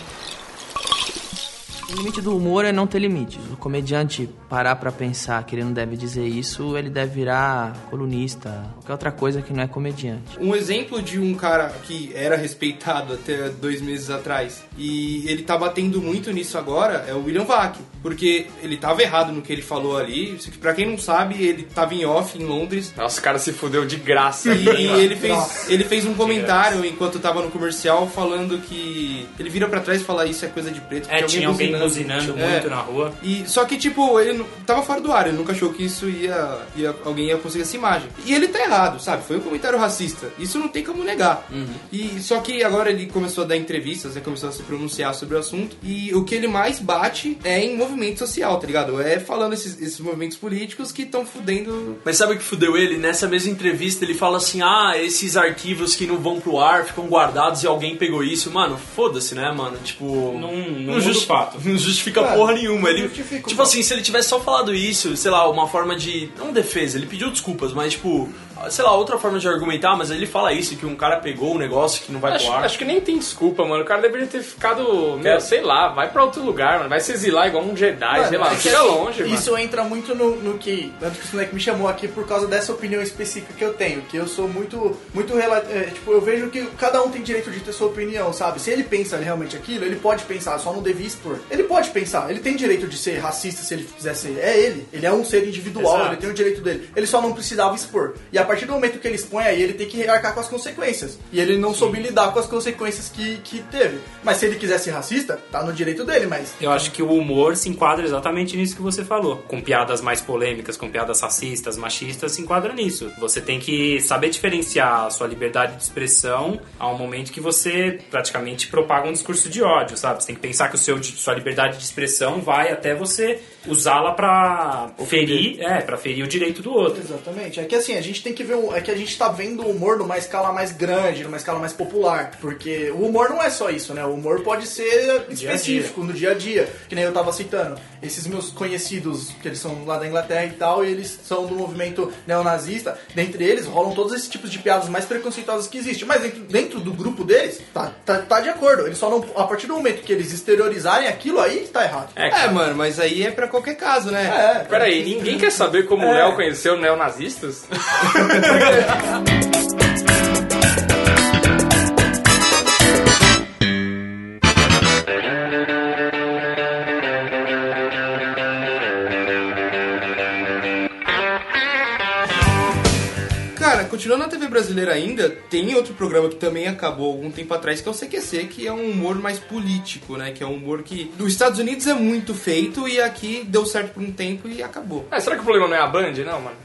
O limite do humor é não ter limites. O comediante parar pra pensar que ele não deve dizer isso, ele deve virar colunista, qualquer outra coisa que não é comediante. Um exemplo de um cara que era respeitado até dois meses atrás e ele tá batendo muito nisso agora é o William Vac, porque ele tava errado no que ele falou ali. Isso que, Pra quem não sabe, ele tava em off em Londres Nossa, o cara se fudeu de graça. e ele fez, ele fez um comentário enquanto tava no comercial falando que ele vira pra trás e fala isso é coisa de preto. É, tinha alguém buzinando É. muito na rua. E, só que, tipo, ele não- tava fora do ar, ele nunca achou que isso ia, ia- Alguém ia conseguir essa imagem. E ele tá errado, sabe? Foi um comentário racista. Isso não tem como negar. E Só que agora ele começou a dar entrevistas, né? Começou a se pronunciar sobre o assunto. E o que ele mais bate é em movimento social, tá ligado? É falando esses, esses movimentos políticos que estão fudendo. Mas sabe o que fudeu ele? Nessa mesma entrevista ele fala assim: ah, esses arquivos que não vão pro ar ficam guardados e alguém pegou isso. Mano, foda-se, né, mano? Tipo. Não- não muda o fato. Não justifica É, porra nenhuma. Ele, tipo assim, se ele tivesse só falado isso, sei lá, uma forma de. Não defesa, ele pediu desculpas, mas tipo. Sei lá, outra forma de argumentar, mas ele fala isso, que um cara pegou um negócio que não vai Acho, pro ar. acho que nem tem desculpa, mano. O cara deveria ter ficado, meu, É. sei lá, vai pra outro lugar, mano. Vai se exilar igual um Jedi, Mano, sei lá. é que Fica assim, longe, mano. Isso entra muito no, no que. Tanto que o me chamou aqui por causa dessa opinião específica que eu tenho. Que eu sou muito. muito é, Tipo, eu vejo que cada um tem direito de ter sua opinião, sabe? Se ele pensa realmente aquilo, ele pode pensar, só não devia expor. Ele pode pensar, ele tem direito de ser racista se ele quiser ser. É ele. Ele é um ser individual, Exato. ele tem o direito dele. Ele só não precisava expor. E a partir do momento que ele expõe aí, ele tem que arcar com as consequências. E ele não soube lidar com as consequências que, que teve. Mas se ele quiser ser racista, tá no direito dele, mas. Eu acho que o humor se enquadra exatamente nisso que você falou. Com piadas mais polêmicas, com piadas racistas, machistas, se enquadra nisso. Você tem que saber diferenciar a sua liberdade de expressão ao momento que você praticamente propaga um discurso de ódio, sabe? Você tem que pensar que o seu, sua liberdade de expressão vai até você usá-la pra ferir, é, pra ferir o direito do outro. Exatamente. É que assim, a gente tem que ver. o- É que a gente tá vendo o humor numa escala mais grande, numa escala mais popular. Porque o humor não é só isso, né? O humor pode ser Dia específico, no dia a dia. Que nem eu tava citando. Esses meus conhecidos, que eles são lá da Inglaterra e tal, e eles são do movimento neonazista. Dentre eles rolam todos esses tipos de piadas mais preconceituosas que existem. Mas dentro, dentro do grupo deles, tá, tá, tá de acordo. Eles só não. A partir do momento que eles exteriorizarem aquilo aí, tá errado. É, É, mano, mas aí é pra qualquer caso, né? É, Peraí, ninguém quer saber como o É. Léo conheceu neonazistas? continuando na TV brasileira ainda, tem outro programa que também acabou algum tempo atrás, que é o CQC, que é um humor mais político, né? Que é um humor que nos Estados Unidos é muito feito e aqui deu certo por um tempo e acabou. Ah, será que o problema não é a Band? Não, mano.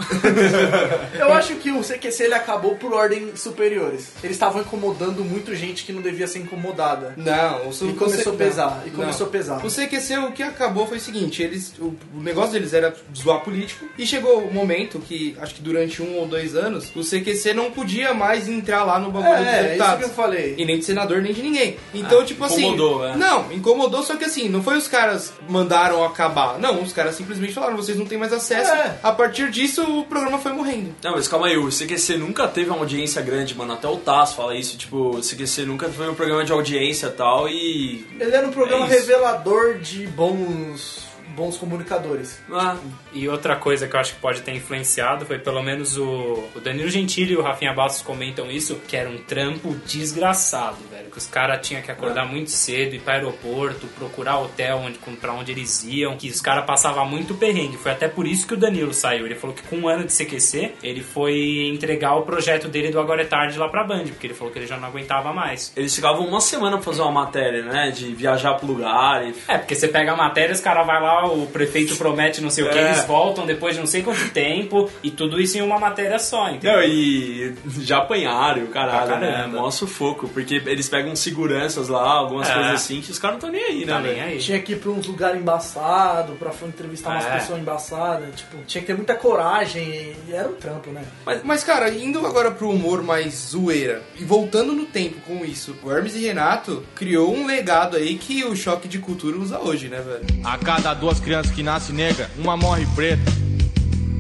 Eu acho que o CQC ele acabou por ordens superiores. Eles estavam incomodando muito gente que não devia ser incomodada. Não, o E começou a pesar, e não. começou a pesar. O CQC, o que acabou foi o seguinte, eles, o, o negócio deles era zoar político, e chegou o momento que, acho que durante um ou dois anos, o CQC CQC não podia mais entrar lá no bagulho dos É, isso deputados. que eu falei. E nem de senador, nem de ninguém. Então, Ah, tipo assim. incomodou, é. Não, incomodou, só que assim, não foi os caras mandaram acabar. Não, os caras simplesmente falaram, vocês não têm mais acesso. É. A partir disso, o programa foi morrendo. Não, mas calma aí, o CQC nunca teve uma audiência grande, mano. Até o Taz fala isso, tipo, o CQC nunca foi um programa de audiência e tal, e. Ele era um programa É revelador de bons, bons comunicadores. Ah, E outra coisa que eu acho que pode ter influenciado foi pelo menos o, o Danilo Gentili e o Rafinha Bastos comentam isso, que era um trampo desgraçado. Que os caras tinham que acordar muito cedo, ir para aeroporto, procurar hotel onde, pra onde eles iam, que os caras passavam muito perrengue. Foi até por isso que o Danilo saiu. Ele falou que com um ano de CQC, ele foi entregar o projeto dele do Agora é Tarde lá pra Band, porque ele falou que ele já não aguentava mais. eles ficavam uma semana pra fazer uma matéria, né? De viajar pro lugar e. É, porque você pega a matéria, os caras vai lá, o prefeito promete não sei o que, É. eles voltam depois de não sei quanto tempo, e tudo isso em uma matéria só, entendeu? Não, e já apanharam, caralho, né? caramba. Mó sufoco, porque eles pegam seguranças lá, algumas É. coisas assim, que os caras não estão nem aí, né, Tá nem aí. Tinha que ir pra uns lugares embaçados, pra entrevistar umas É. pessoas embaçadas. Tipo, tinha que ter muita coragem e era um trampo, né? Mas, mas, cara, indo agora pro humor mais zoeira e voltando no tempo com isso, o Hermes e Renato criou um legado aí que o choque de cultura usa hoje, né, velho? A cada duas crianças que nascem negra, uma morre preta.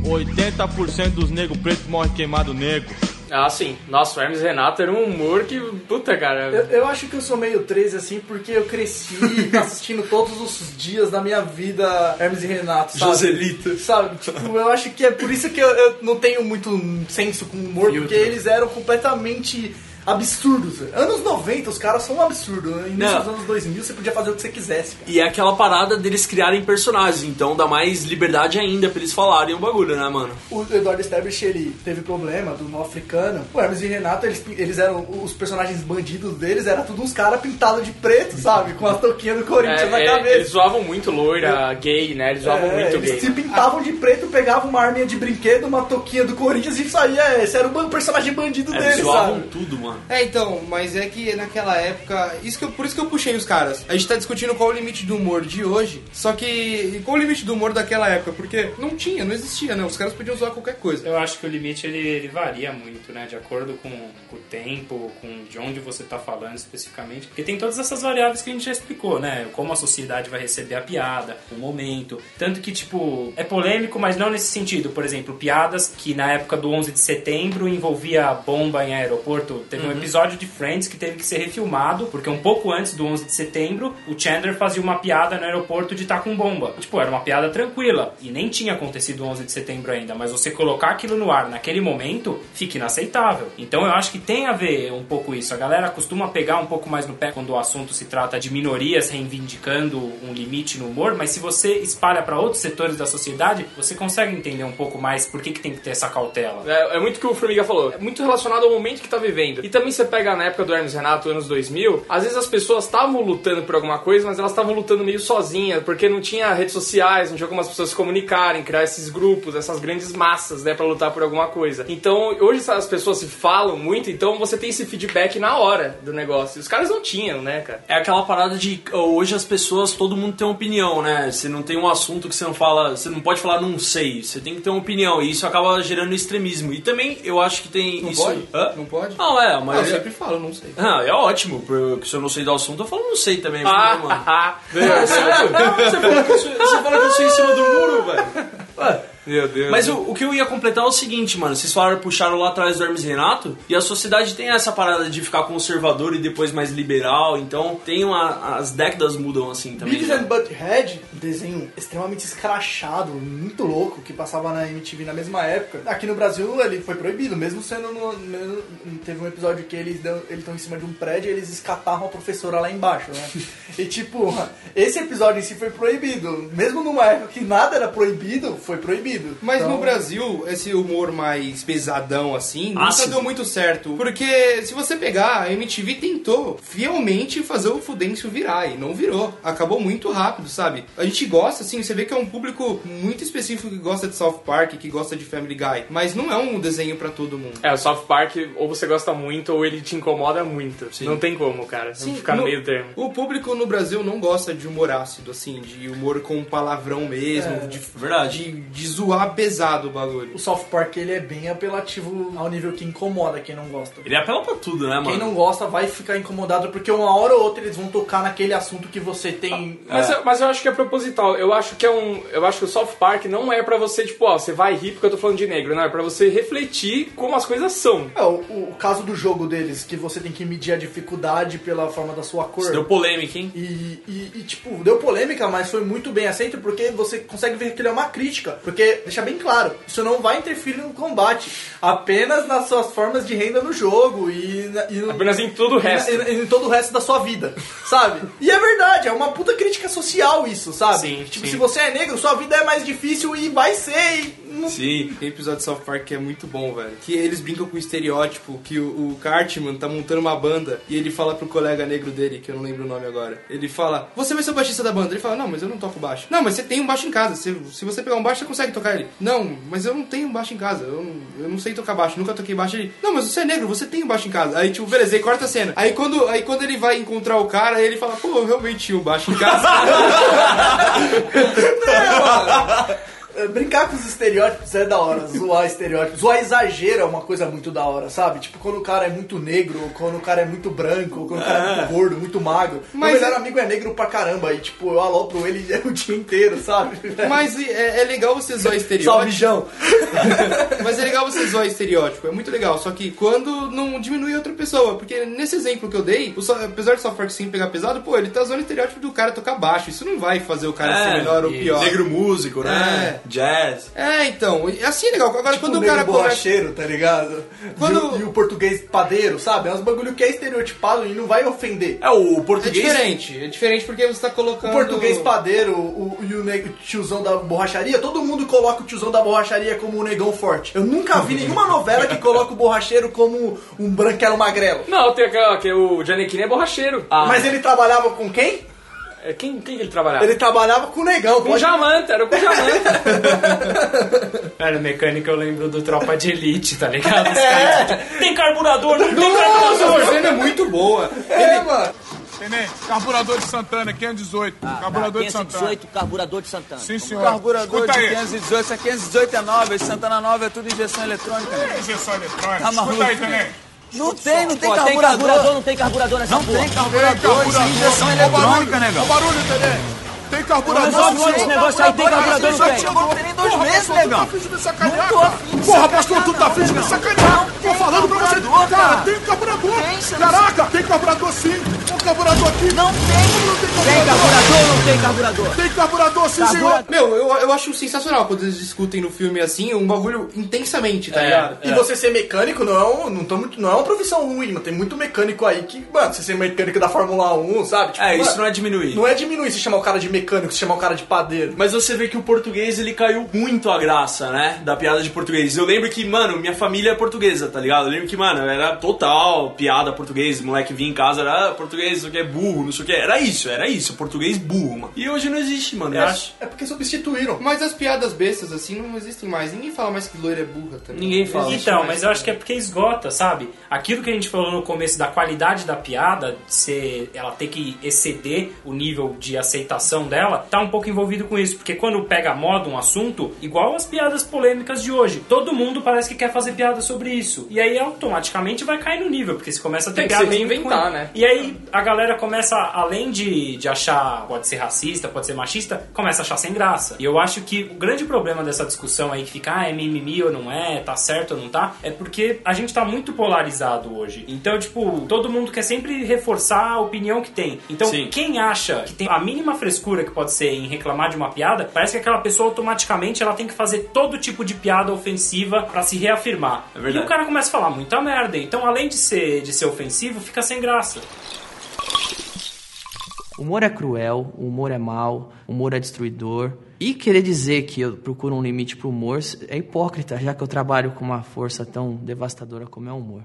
80% dos negros pretos morrem queimado negro. Ah, sim. Nossa, o Hermes e Renato era um humor que. Puta, cara. Eu, eu acho que eu sou meio 13 assim, porque eu cresci assistindo todos os dias da minha vida Hermes e Renato, sabe? Joselito. Sabe? Tipo, eu acho que é por isso que eu, eu não tenho muito senso com humor, porque eles eram completamente absurdos. Anos 90, os caras são um absurdo. Início Não. dos anos 2000, você podia fazer o que você quisesse. cara. E é aquela parada deles criarem personagens, então dá mais liberdade ainda pra eles falarem o bagulho, né, mano? O Eduardo Stablish, ele teve problema do mal africano. O Hermes e Renato, eles, eles eram os personagens bandidos deles, era tudo uns caras pintados de preto, sabe? Com a touquinha do Corinthians É, na é, cabeça. eles zoavam muito loira, gay, né? Eles zoavam É, muito eles gay. se pintavam de preto, pegavam uma arminha de brinquedo, uma touquinha do Corinthians e saía. Esse era o personagem bandido É, deles, eles zoavam sabe? tudo, mano. É, então, mas é que naquela época. Isso que eu- por isso que eu puxei os caras. A gente tá discutindo qual o limite do humor de hoje. Só que. Qual o limite do humor daquela época? Porque não tinha, não existia, né? Os caras podiam zoar qualquer coisa. Eu acho que o limite ele, ele varia muito, né? De acordo com, com o tempo, com de onde você tá falando especificamente. Porque tem todas essas variáveis que a gente já explicou, né? Como a sociedade vai receber a piada, o momento. Tanto que, tipo, é polêmico, mas não nesse sentido. Por exemplo, piadas que na época do 11 de setembro envolvia bomba em aeroporto. Teve um episódio de Friends que teve que ser refilmado, porque um pouco antes do 11 de setembro, o Chandler fazia uma piada no aeroporto de estar com bomba. Tipo, era uma piada tranquila. E nem tinha acontecido o 11 de setembro ainda. Mas você colocar aquilo no ar naquele momento, fica inaceitável. Então eu acho que tem a ver um pouco isso. A galera costuma pegar um pouco mais no pé quando o assunto se trata de minorias reivindicando um limite no humor, mas se você espalha para outros setores da sociedade, você consegue entender um pouco mais por que, que tem que ter essa cautela. É, é muito o que o Formiga falou. É muito relacionado ao momento que tá vivendo. E também você pega na época do Hermes Renato, anos 2000, às vezes as pessoas estavam lutando por alguma coisa, mas elas estavam lutando meio sozinhas, porque não tinha redes sociais, não tinha como as pessoas se comunicarem, criar esses grupos, essas grandes massas, né, pra lutar por alguma coisa. Então, hoje as pessoas se falam muito, então você tem esse feedback na hora do negócio. E os caras não tinham, né, cara? É aquela parada de hoje as pessoas, todo mundo tem uma opinião, né? Você não tem um assunto que você não fala, você não pode falar não sei, você tem que ter uma opinião e isso acaba gerando extremismo. E também eu acho que tem Não isso. pode? Hã? Não pode? Não, é, Ah, eu mas sempre falo, não sei. Ah, é ótimo, porque se eu não sei do assunto, eu falo não sei também, mano. Ah, É sério? Você fala que eu sou, você fala que eu sou em cima do muro, velho. Meu Deus. Mas o, o que eu ia completar é o seguinte, mano. Vocês falaram, puxaram lá atrás do Hermes Renato, e a sociedade tem essa parada de ficar conservador e depois mais liberal, então tem uma, as décadas mudam assim também. Beavis né? and Butthead, um desenho extremamente escrachado, muito louco, que passava na MTV na mesma época. Aqui no Brasil ele foi proibido, mesmo sendo no, mesmo- teve um episódio que eles estão em cima de um prédio e eles escaparram a professora lá embaixo, né? e tipo, esse episódio em si foi proibido, mesmo numa época que nada era proibido, foi proibido. Mas Então, no Brasil, esse humor mais pesadão assim, nunca Ácido. deu muito certo. Porque se você pegar, a MTV tentou fielmente fazer o Fudêncio virar e não virou. Acabou muito rápido, sabe? A gente gosta, assim, você vê que é um público muito específico que gosta de South Park, que gosta de Family Guy. Mas não é um desenho pra todo mundo. É, o South Park, ou você gosta muito, ou ele te incomoda muito. Não tem como, cara. Sim, ficar no meio termo. O público no Brasil não gosta de humor ácido, assim, de humor com palavrão mesmo, de, verdade. de, de zoar pesado o bagulho. O South Park ele é bem apelativo ao nível que incomoda quem não gosta. Ele apela pra tudo, né, mano? Quem não gosta vai ficar incomodado porque uma hora ou outra eles vão tocar naquele assunto que você tem. Mas, eu, mas eu acho que é proposital. Eu acho que é um. Eu acho que o South Park não é pra você, tipo, ó, você vai rir porque eu tô falando de negro, não. É pra você refletir como as coisas são. É, o, o caso do jogo deles, que você tem que medir a dificuldade pela forma da sua cor. Isso deu polêmica, hein? E, e- e, tipo, deu polêmica, mas foi muito bem aceito porque você consegue ver que ele é uma crítica. Porque, deixa bem claro, isso não vai interferir no combate, apenas nas suas formas de renda no jogo e, na- e no- Apenas em todo o resto. e em todo o resto da sua vida, sabe? E é verdade, é uma puta crítica social isso, sabe? Sim, tipo, sim. se você é negro, sua vida é mais difícil e vai ser. E não- Sim. Tem episódio de South Park que é muito bom, velho. Que eles brincam com o estereótipo que o, o Cartman tá montando uma banda e ele fala pro colega negro dele, que eu não lembro o nome agora. Ele fala, você vai ser o baixista da banda. Ele fala, não, mas eu não toco baixo. Não, mas você tem um baixo em casa. Se, se você pegar um baixo, você consegue tocar ele. Não, mas eu não tenho um baixo em casa. Eu não, eu não sei tocar baixo. Nunca toquei baixo. Ele, não, mas você é negro, você tem um baixo em casa. Aí, tipo, beleza, aí corta a cena. Aí quando, aí quando ele vai encontrar o cara, ele fala, pô, eu realmente tinha um baixo em casa. É, Brincar com os estereótipos é da hora, zoar estereótipos. Zoar exagero é uma coisa muito da hora, sabe? Tipo, quando o cara é muito negro, ou quando o cara é muito branco, ou quando o cara é muito gordo, muito magro. Mas Meu melhor é- amigo é negro pra caramba, e tipo, eu alopro ele o dia inteiro, sabe? mas é, é legal você zoar estereótipo. Salve, João! Mas é legal você zoar estereótipo, é muito legal. Só que quando não diminui outra pessoa. Porque nesse exemplo que eu dei, o so- apesar do South Park sim pegar pesado, pô, ele tá zoando o estereótipo do cara tocar baixo. Isso não vai fazer o cara ser melhor ou pior. Negro músico, né? Jazz. É, então, e assim é legal. Agora Tipo, quando o cara começa. borracheiro, tá ligado? Quando- E, o, e o português padeiro, sabe? É uns bagulho que é estereotipado e não vai ofender. É, o É português... diferente, é diferente porque você tá O colocando. português padeiro o, e o, ne- o tiozão da borracharia, todo mundo coloca o tiozão da borracharia como um negão forte. Eu nunca vi nenhuma novela que coloca o borracheiro como um branquelo magrelo. Não, tem aquela que o Giannichini é borracheiro. Mas ele trabalhava com quem? É, Quem, quem que ele trabalhava? Ele trabalhava com o negão. Com pode- Jamanta, era com Jamanta. Cara, mecânica eu lembro do Tropa de Elite, tá ligado? Caras, Tem carburador, não tem carburador! Essa cena é muito boa. É, mano. Tenente, carburador de Santana, 518. carburador de Santana. 518, carburador de Santana. Sim, senhor. Carburador Escuta de aí. 518, essa 518 é nova, esse Santana nova é tudo injeção eletrônica. né? Injeção eletrônica. Tá maluco, Escuta aí, né? Não tem, não tem Pô, tem carburador. carburador, não tem carburador nessa Não porra. tem carburador, isso é injeção Olha eletrônica, olha negão. o barulho, tenente. Tem carburador Resolve sim. logo esse negócio aí, tem carburador, não Só tem? chegou, não tem nem dois Porra, meses, negão. tá Não tô afim de Porra, sacanear, pastor, tu tá não, fingindo de não. sacanear. Tô tem falando pra você. carburador, Cara, cara. tem carburador. Tem, você não Caraca, tem carburador sim. Tem um carburador aqui. Não tem. Tem carburador ou não tem carburador? Tem carburador sim, senhor. Carburador. Meu, eu, eu acho sensacional quando eles discutem no filme assim, um bagulho intensamente, tá ligado? E você ser mecânico não é, um, não, tô muito- não é uma profissão ruim, mano. Tem muito mecânico aí que, mano, você ser mecânico da Fórmula 1, sabe? Tipo, É, isso mano, não é diminuir. Não é diminuir se chamar o cara de mecânico, se chamar o cara de padeiro. Mas você vê que o português ele caiu muito a graça, né? Da piada de português. Eu lembro que, mano, minha família é portuguesa, tá ligado? Eu lembro que, mano, era total piada português. O moleque vinha em casa, era ah, português, isso aqui é burro, não sei o que. Era isso, era isso. Português burro, mano. E hoje não existe, mano. Eu acho. É porque substituíram. Mas as piadas bestas assim não existem mais. Ninguém fala mais que loira é burra também. Ninguém fala. Então, mas eu acho que é porque esgota, sabe? Aquilo que a gente falou no começo da qualidade da piada, de ser, ela ter que exceder o nível de aceitação dela, tá um pouco envolvido com isso. Porque quando pega a moda um assunto, igual as piadas polêmicas de hoje, todo mundo parece que quer fazer piada sobre isso. E aí automaticamente vai cair no nível, porque se começa a ter Tem que se reinventar, ruins. né? E aí a galera começa, além de, de achar, pode ser racista, pode ser machista, começa a achar sem graça. E eu acho que o grande problema dessa discussão aí que fica, ah, é mimimi ou não é, tá certo ou não tá, é porque a gente tá muito polarizado hoje. Então, tipo, todo mundo quer sempre reforçar a opinião que tem. Então, Sim. quem acha que tem a mínima frescura que pode ser em reclamar de uma piada, parece que aquela pessoa automaticamente ela tem que fazer todo tipo de piada ofensiva pra se reafirmar. É verdade. E o cara começa a falar muita merda. Então, além de ser, de ser ofensivo, fica sem graça. O humor é cruel, o humor é mau, o humor é destruidor. E querer dizer que eu procuro um limite pro humor é hipócrita, já que eu trabalho com uma força tão devastadora como é o humor.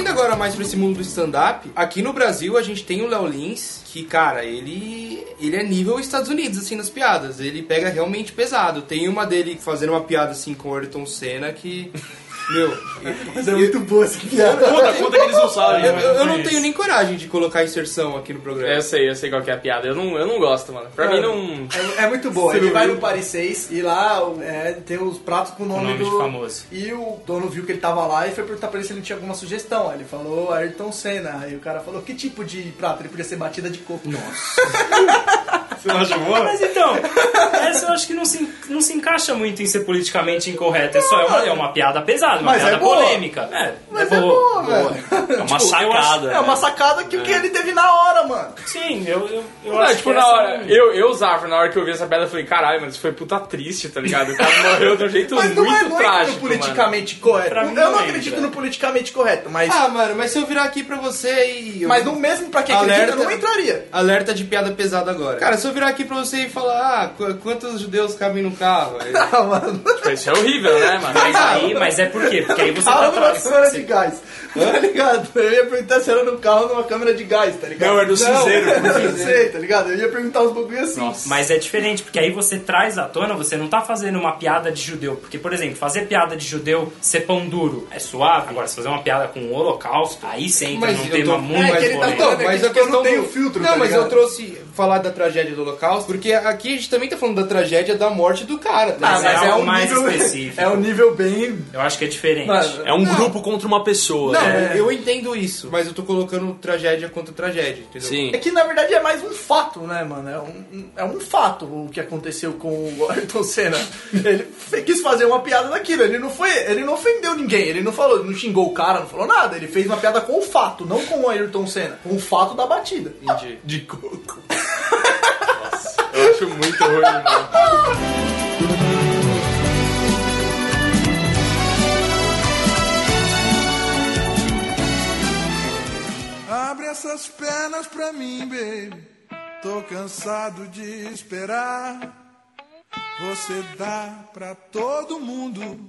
Trazendo agora mais pra esse mundo do stand-up, aqui no Brasil a gente tem o Léo Lins, que, cara, ele, ele é nível Estados Unidos, assim, nas piadas. Ele pega realmente pesado. Tem uma dele fazendo uma piada, assim, com o Ayrton Senna que... Meu, Mas é muito boa essa piada. Conta, conta que eles não sabem. eu, né? eu- eu não tenho nem coragem de colocar inserção aqui no programa. Eu sei, eu sei qual que é a piada. Eu não, eu não gosto, mano. Pra mim não. É, é muito boa. Você Ele não vai no Paris 6 e lá é, tem os pratos com o nome, nome de do famoso. E o dono viu que ele tava lá e foi perguntar pra ele se ele tinha alguma sugestão. Aí ele falou Ayrton Senna. Aí o cara falou: que tipo de prato? Ele podia ser batida de coco. Nossa. Você não acha boa? Mas então, essa eu acho que não se, não se encaixa muito em ser politicamente incorreto. É só é uma, é uma piada pesada, uma Mas piada é boa. polêmica. É, Mas é é boa. boa, velho. É uma Tipo, eu sacada. É uma sacada que o que ele teve na hora, mano. Sim, eu, eu, eu Não, acho tipo, que na essa hora, não- eu, eu usava, na hora que eu vi essa piada, eu falei, caralho, mano, isso foi puta triste, tá ligado? O cara morreu de um jeito Mas não muito é, não é trágico, no politicamente correto. Pra Eu não não acredito no politicamente correto, mas. Ah, mano, mas se eu virar aqui pra você e. mas no mesmo pra quem acredita, Alerta. eu não entraria. Alerta de piada pesada agora. Cara, se eu virar aqui pra você e falar, ah, qu- quantos judeus cabem no carro? Aí- Ah, mano. Tipo, Isso é horrível, né, mano? Mas aí, mas é por quê? Porque aí você Carro tá numa você- câmera de gás. Tá ligado? Eu ia perguntar se era no carro numa câmera de gás, tá ligado? Não, é no cinzeiro. Não sei, tá ligado? Eu ia perguntar uns bagulho assim. Mas é diferente, porque aí você traz à tona, você não tá fazendo uma piada de judeu. Porque, por exemplo, fazer piada de judeu ser pão duro é suave. Agora, se fazer uma piada com o holocausto, aí você entra Mas num tema tô- muito É, que mais ele tá polêmico. Então, mas que a questão eu não tenho do- filtro, Não, tá mas eu trouxe falar da tragédia do Holocausto, porque aqui a gente também tá falando da tragédia da morte do cara. tá Ah, Mas ligado? é algo mais nível, específico. É um nível bem. Eu acho que é diferente. Mano, É um Não. grupo contra uma pessoa. Não, É. eu entendo isso, mas eu tô colocando tragédia contra tragédia, entendeu? Sim. É que na verdade é mais um fato, né, mano? É um, é um fato o que aconteceu com o Ayrton Senna. Ele quis fazer uma piada daquilo. Ele não foi. Ele não ofendeu ninguém. Ele não falou, não xingou o cara, não falou nada. Ele fez uma piada com o fato, não com o Ayrton Senna. Com o fato da batida. Entendi. De coco. Eu acho muito ruim. Abre essas pernas pra mim, baby. Tô cansado de esperar. Você dá pra todo mundo.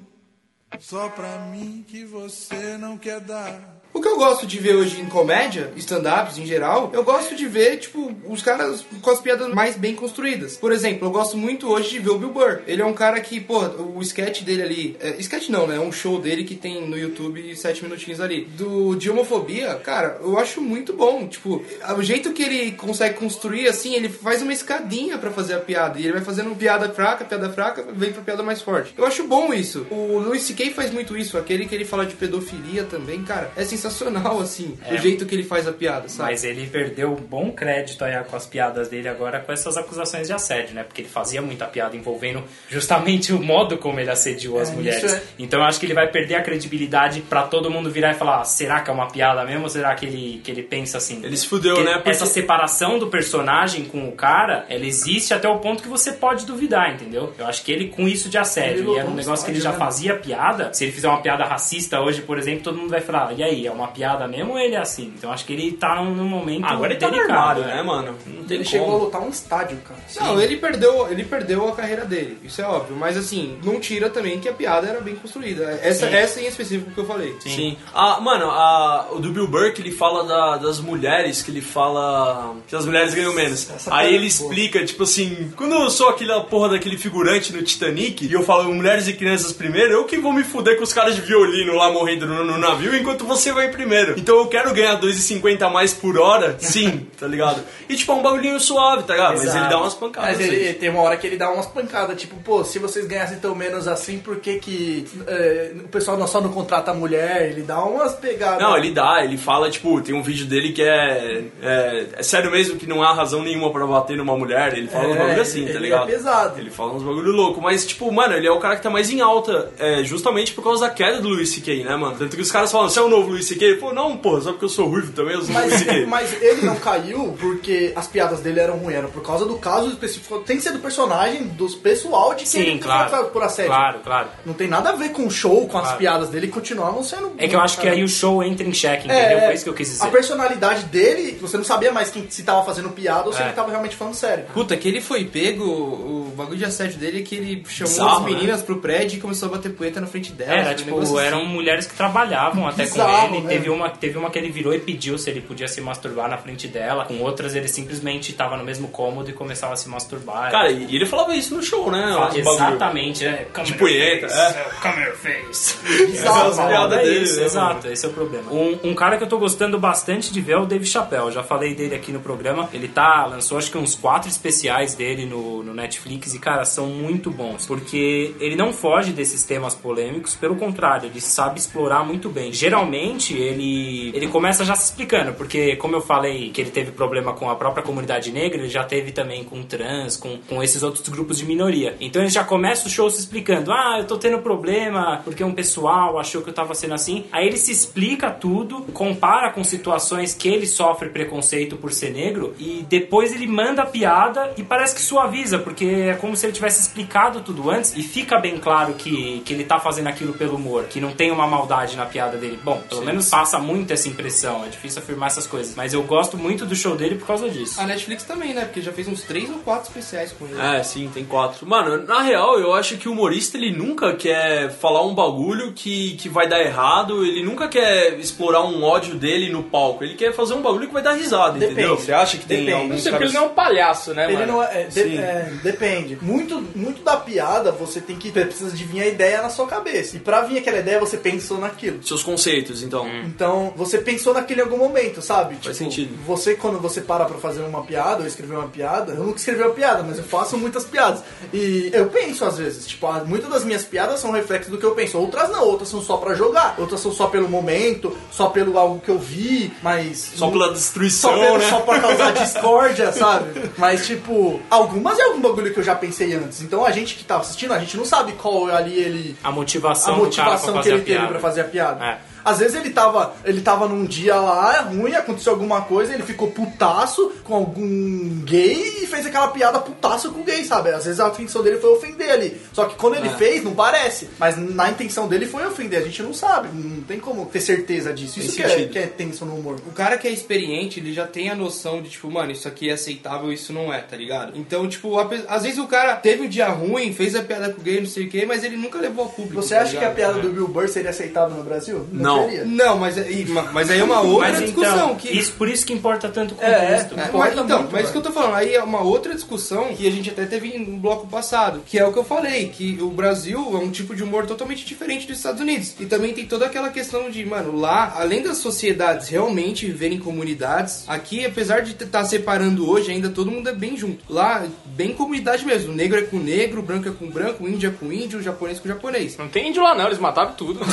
Só pra mim que você não quer dar. O que eu gosto de ver hoje em comédia, stand-ups em geral, eu gosto de ver, tipo, os caras com as piadas mais bem construídas. Por exemplo, eu gosto muito hoje de ver o Bill Burr. Ele é um cara que, pô, o sketch dele ali. É, sketch não, né? É um show dele que tem no YouTube sete minutinhos ali. Do de homofobia, cara, eu acho muito bom. Tipo, o jeito que ele consegue construir, assim, ele faz uma escadinha pra fazer a piada. E ele vai fazendo piada fraca, piada fraca, vem pra piada mais forte. Eu acho bom isso. O Louis C.K. faz muito isso. Aquele que ele fala de pedofilia também, cara, é sensacional, assim. É. O jeito que ele faz a piada, sabe? Mas ele perdeu bom crédito aí com as piadas dele agora com essas acusações de assédio, né? Porque ele fazia muita piada envolvendo justamente o modo como ele assediou as É, mulheres. isso é- Então eu acho que ele vai perder a credibilidade pra todo mundo virar e falar: "Ah, será que é uma piada mesmo ou será que ele, que ele pensa assim? Ele se fudeu, né? Porque- Essa separação do personagem com o cara, ela existe até o ponto que você pode duvidar, entendeu? Eu acho que ele com isso de Ele assédio, e era um um negócio que ele já né? fazia piada, se ele fizer uma piada racista hoje, por exemplo, todo mundo vai falar: e aí, é uma piada mesmo ou ele é assim? Então acho que ele tá num, momento. Ah, agora ele tá no delicado, armário, né, mano? Não tem Ele como. chegou a lotar um estádio, cara. Não, ele perdeu, ele perdeu a carreira dele, isso é óbvio. Mas assim, não tira também que a piada era bem construída. Essa, Sim. essa em específico que eu falei. Sim. Ah, mano, a, o do Bill Burr, que ele fala da- das mulheres, que ele fala que as mulheres ganham menos. Essa Aí ele é boa. explica, tipo assim, quando eu sou aquela porra daquele figurante no Titanic e eu falo mulheres e crianças primeiro, eu que vou me fuder com os caras de violino lá morrendo no, no navio enquanto você vai primeiro. Então eu quero ganhar 2,50 a mais por hora, sim, tá ligado? E tipo, é um bagulhinho suave, tá ligado? Mas Exato. ele dá umas pancadas. Mas ele aí. tem uma hora que ele dá umas pancadas, tipo, pô, se vocês ganhassem tão menos assim, por que que é, o pessoal não- só não contrata mulher? Ele dá umas pegadas. Não, ele dá, ele fala, tipo, tem um vídeo dele que é. É, é sério mesmo que não há razão nenhuma pra bater numa mulher. Ele fala É, uns bagulho assim, ele tá é ligado? pesado. Ele fala uns bagulho louco. Mas, tipo, mano, ele é o cara que tá mais em alta, é, justamente por causa da queda do Luis C.K., né, mano? Tanto que os caras falam, você é o novo Luis C.K.? Ele falou, não, pô, só porque eu sou ruivo também, eu sou Mas, mas ele não caiu porque as piadas dele eram ruins, era por causa do caso específico. Tem que ser do personagem, dos pessoal de que Sim, ele claro. foi por assédio. Claro, claro. Não tem nada a ver com o show, com as Claro. piadas dele, continuavam sendo. É que eu acho que aí o show entra em xeque, entendeu? Foi isso que eu quis dizer. É, A personalidade dele, você não sabia mais quem se tava fazendo piada ou se É. ele tava realmente falando sério. Puta, que ele foi pego, o bagulho de assédio dele é que ele chamou Bizarro, as meninas pro prédio e começou a bater poeta na frente delas. Era, tipo, assim. eram mulheres que trabalhavam até Bizarro, com ele. Né, Teve uma, teve uma que ele virou e pediu se ele podia se masturbar na frente dela. Com outras, ele simplesmente tava no mesmo cômodo e começava a se masturbar. Cara, e ele falava isso no show, né? Fala-. Exatamente, é. Come De punheta, face. é. Come here, face. Aquelas piadas É dele, isso, né, exato, esse é o problema. Um, um cara que eu tô gostando bastante de ver é o Dave Chappelle. Já falei dele aqui no programa. Ele tá, lançou acho que uns quatro especiais dele no, no Netflix e, cara, são muito bons. Porque ele não foge desses temas polêmicos, pelo contrário, ele sabe explorar muito bem. Geralmente, ele, ele começa já se explicando, porque, como eu falei que ele teve problema com a própria comunidade negra, ele já teve também com trans, com, com esses outros grupos de minoria. Então ele já começa o show se explicando: ah, eu tô tendo problema porque um pessoal achou que eu tava sendo assim. Aí ele se explica tudo, compara com situações que ele sofre preconceito por ser negro, e depois ele manda a piada e parece que suaviza, porque é como se ele tivesse explicado tudo antes e fica bem claro que, que ele tá fazendo aquilo pelo humor, que não tem uma maldade na piada dele. Bom, pelo menos passa muito essa impressão, é difícil afirmar essas coisas, mas eu gosto muito do show dele por causa disso. A Netflix também, né? Porque já fez uns três ou quatro especiais com ele. É, sim, tem quatro. Mano, na real, eu acho que o humorista ele nunca quer falar um bagulho que, que vai dar errado, ele nunca quer explorar um ódio dele no palco, ele quer fazer um bagulho que vai dar risada, Depende. entendeu? Você acha que tem Depende. alguns Não sei, porque caras... ele não é um palhaço, né, Ele mano? não é, é, de- Sim. é, depende. Muito, muito da piada você tem que precisa de vir a ideia na sua cabeça. E pra vir aquela ideia você pensou naquilo. Seus conceitos, então. Então, você pensou naquele em algum momento, sabe? Faz sentido. Você, quando você para pra fazer uma piada ou escrever uma piada, eu nunca escrevi uma piada, mas eu faço muitas piadas. E eu penso às vezes, tipo, muitas das minhas piadas são reflexos do que eu penso. Outras não, outras são só pra jogar. Outras são só pelo momento, só pelo algo que eu vi, mas. Só pela destruição, Só, pelo, né? só pra causar discórdia, sabe? Mas, tipo, algumas é algum bagulho que eu já pensei antes. Então a gente que tá assistindo, a gente não sabe qual ali ele. A motivação, A motivação que ele teve pra fazer a piada. É. Às vezes ele tava, ele tava num dia lá, é ruim, aconteceu alguma coisa, ele ficou putaço com algum gay e fez aquela piada putaço com o gay, sabe? Às vezes a intenção dele foi ofender ali. Só que quando ele É. fez, não parece. Mas na intenção dele foi ofender, a gente não sabe. Não tem como ter certeza disso. Isso que é, que é tenso no humor. O cara que é experiente, ele já tem a noção de, tipo, mano, isso aqui é aceitável, isso não é, tá ligado? Então, tipo, às vezes o cara teve um dia ruim, fez a piada com o gay, não sei o quê, mas ele nunca levou a público. Você tá acha que a piada do Bill Burr seria aceitável no Brasil? Não. Seria. Não, mas, aí- mas aí é uma outra Mas discussão. então, que... isso, por isso que importa tanto o É, contexto. É, Importa mas, então, muito, mas isso que eu tô falando, aí é uma outra discussão que a gente até teve no bloco passado, que é o que eu falei, que o Brasil é um tipo de humor totalmente diferente dos Estados Unidos. E também tem toda aquela questão de, mano, lá, além das sociedades realmente viverem em comunidades, aqui, apesar de estar separando hoje, ainda todo mundo é bem junto. Lá, bem comunidade mesmo. Negro é com negro, branco é com branco, índio é com índio, japonês com japonês. Não tem índio lá não, eles mataram tudo.